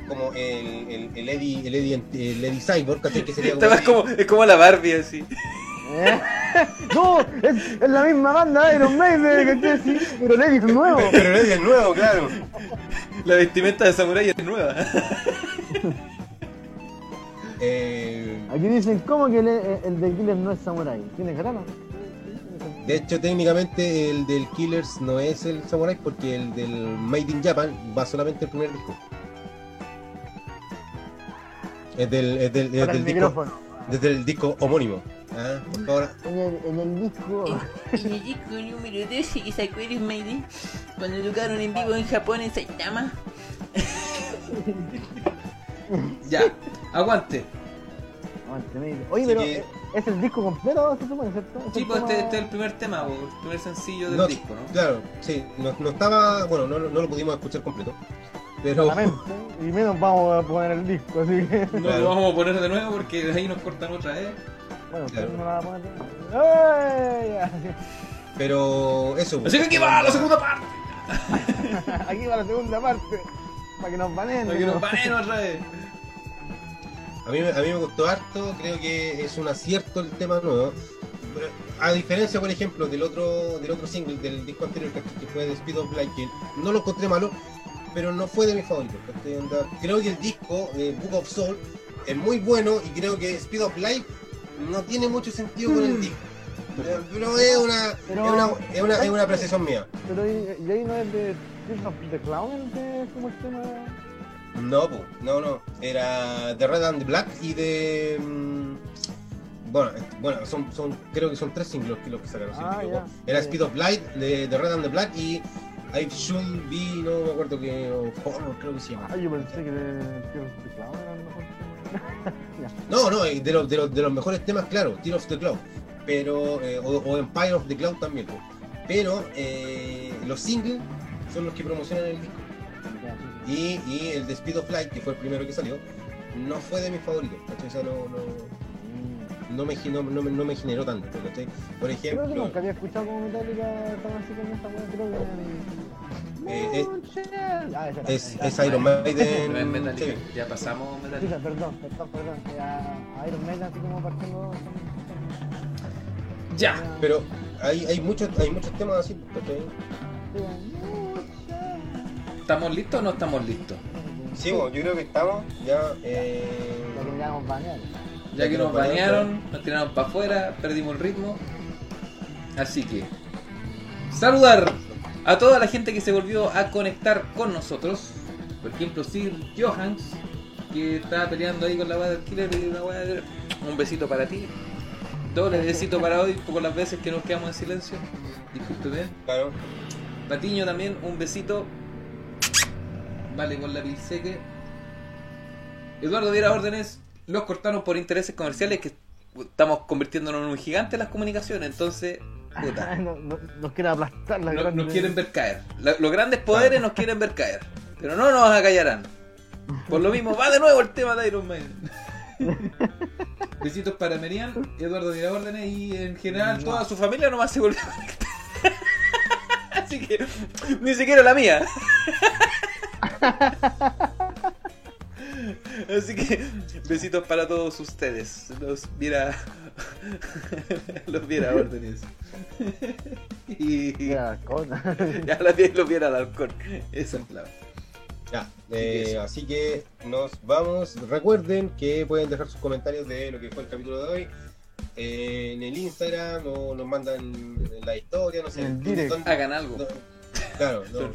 como el, el, el Eddie, el Eddie, el Eddie Cyborg. Que sería como, como, es como la Barbie así. ¿Eh? No, es, es la misma banda de Iron Maiden, ¿cachai? Sí, pero Levi es nuevo. Pero Eddie es nuevo, claro. La vestimenta de Samurai es nueva. Eh, Aquí dicen, ¿cómo que el, el de Killer no es samurai? ¿Tiene grana? de hecho, técnicamente el del Killers no es el Samurai porque el del Made in Japan va solamente el primer disco. Es del, es del, es del disco, micrófono. desde el disco homónimo. Ah, por favor. En el, en el disco. En el disco número 12 que sacó Maiden, cuando tocaron en vivo en Japón, en Saitama, Ya, aguante. Aguante, Maiden. Oye, Así pero que- eh, Es el disco completo, se supone, ¿cierto? Es Sí, pues tema- este, este es el primer tema, el primer sencillo del No, disco, ¿no? Claro, sí, no, no estaba, bueno, no, no lo pudimos escuchar completo, pero y menos vamos a poner el disco, así que. No Claro. lo vamos a poner de nuevo porque de ahí nos cortan otra vez. Bueno, Claro. no la van a poner. Pero eso. Así que aquí va la segunda parte. Aquí va la segunda parte. Para que nos baneen. Para que ¿no? nos banen otra vez. A mí, me- a mí me gustó harto, creo que es un acierto el tema nuevo. A diferencia, por ejemplo, del otro del otro single del disco anterior que fue The Speed of Light, que no lo encontré malo, pero no fue de mis favoritos. Creo que el disco de Book of Soul es muy bueno y creo que Speed of Light no tiene mucho sentido con el disco. Pero- es una, Pero- es una, es una, es una apreciación mía. Pero y, ahí no es de Tears of the Clown, es como el tema. No, no, no. Era de Red and the Black y de. mm, bueno, bueno son, son, creo que son tres singles que los que sacaron. Ah, ya. Era Speed of Light de, de Red and the Black y I Should Be, no me acuerdo que. o Horror, creo que se llama. Ah, yo pensé que de Tears of the Clown era mejor. No, no, de los, de, los, mejores temas, claro, Tear of the Cloud. Pero, eh, o, Empire of the Cloud también. Pero eh, los singles son los que promocionan el disco. Y, y el de Speed of Light, que fue el primero que salió, no fue de mis favoritos. no. No me, no, no me- no me generó tanto. ¿cachai? Por Creo que ejemplo, nunca había escuchado como Metallica estaban así con esa weá, creo que Eh, era eh. Ah, esa es, esa es. Iron Maiden. No es Metallica. sí. Ya pasamos Sí, Metallica. perdón, perdón, perdón. A- Iron Maiden así como partiendo. Ya. Pero hay, hay, muchos, hay muchos temas así. ¿cachai? ¿Estamos listos o no estamos listos? Sí, bueno, yo creo que estamos ya. Eh, Lo que Ya que nos banearon, nos tiraron para afuera, perdimos el ritmo. Así que, saludar a toda la gente que se volvió a conectar con nosotros. Por ejemplo, Sir Johans, que estaba peleando ahí con la weá del killer y una weá de- Un besito para ti. Doble besito para hoy, por las veces que nos quedamos en silencio. Discúlpeme. claro. Patiño también, un besito. Vale, con la pilseque. Eduardo diera órdenes. Los cortaron por intereses comerciales que estamos convirtiéndonos en un gigante en las comunicaciones. Entonces, puta, no, no, nos quieren aplastar la no- nos quieren ver caer. La- los grandes poderes nos quieren ver caer. Pero no nos acallarán. Por lo mismo, va de nuevo el tema de Iron Maiden. Besitos para Merian, Eduardo órdenes y en general toda su familia nomás se volvió a conectar. Así que ni siquiera la mía. Así que besitos para todos ustedes. Los viera. Los viera a órdenes. Y. Ya la vi- los viera al halcón. Esa es la. Ya, eh, así que nos vamos. Recuerden que pueden dejar sus comentarios de lo que fue el capítulo de hoy eh, en el Instagram o nos mandan la historia, no sé. Hagan algo. no, claro, no.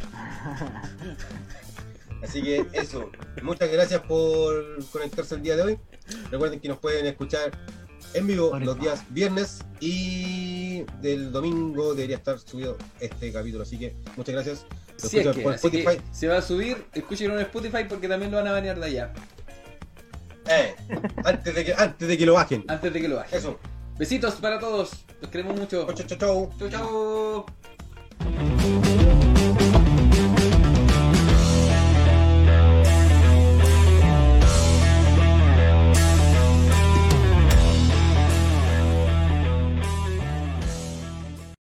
Así que eso. Muchas gracias por conectarse el día de hoy. Recuerden que nos pueden escuchar en vivo los días viernes y del domingo debería estar subido este capítulo. Así que muchas gracias. Lo Si es escuchan que, por que Spotify. se va a subir, escúchenlo en Spotify porque también lo van a banear de allá. Eh, antes, de que, antes de que lo bajen. Antes de que lo bajen. Eso. Besitos para todos. Los queremos mucho. Chau, chau, chau. Chau, chau.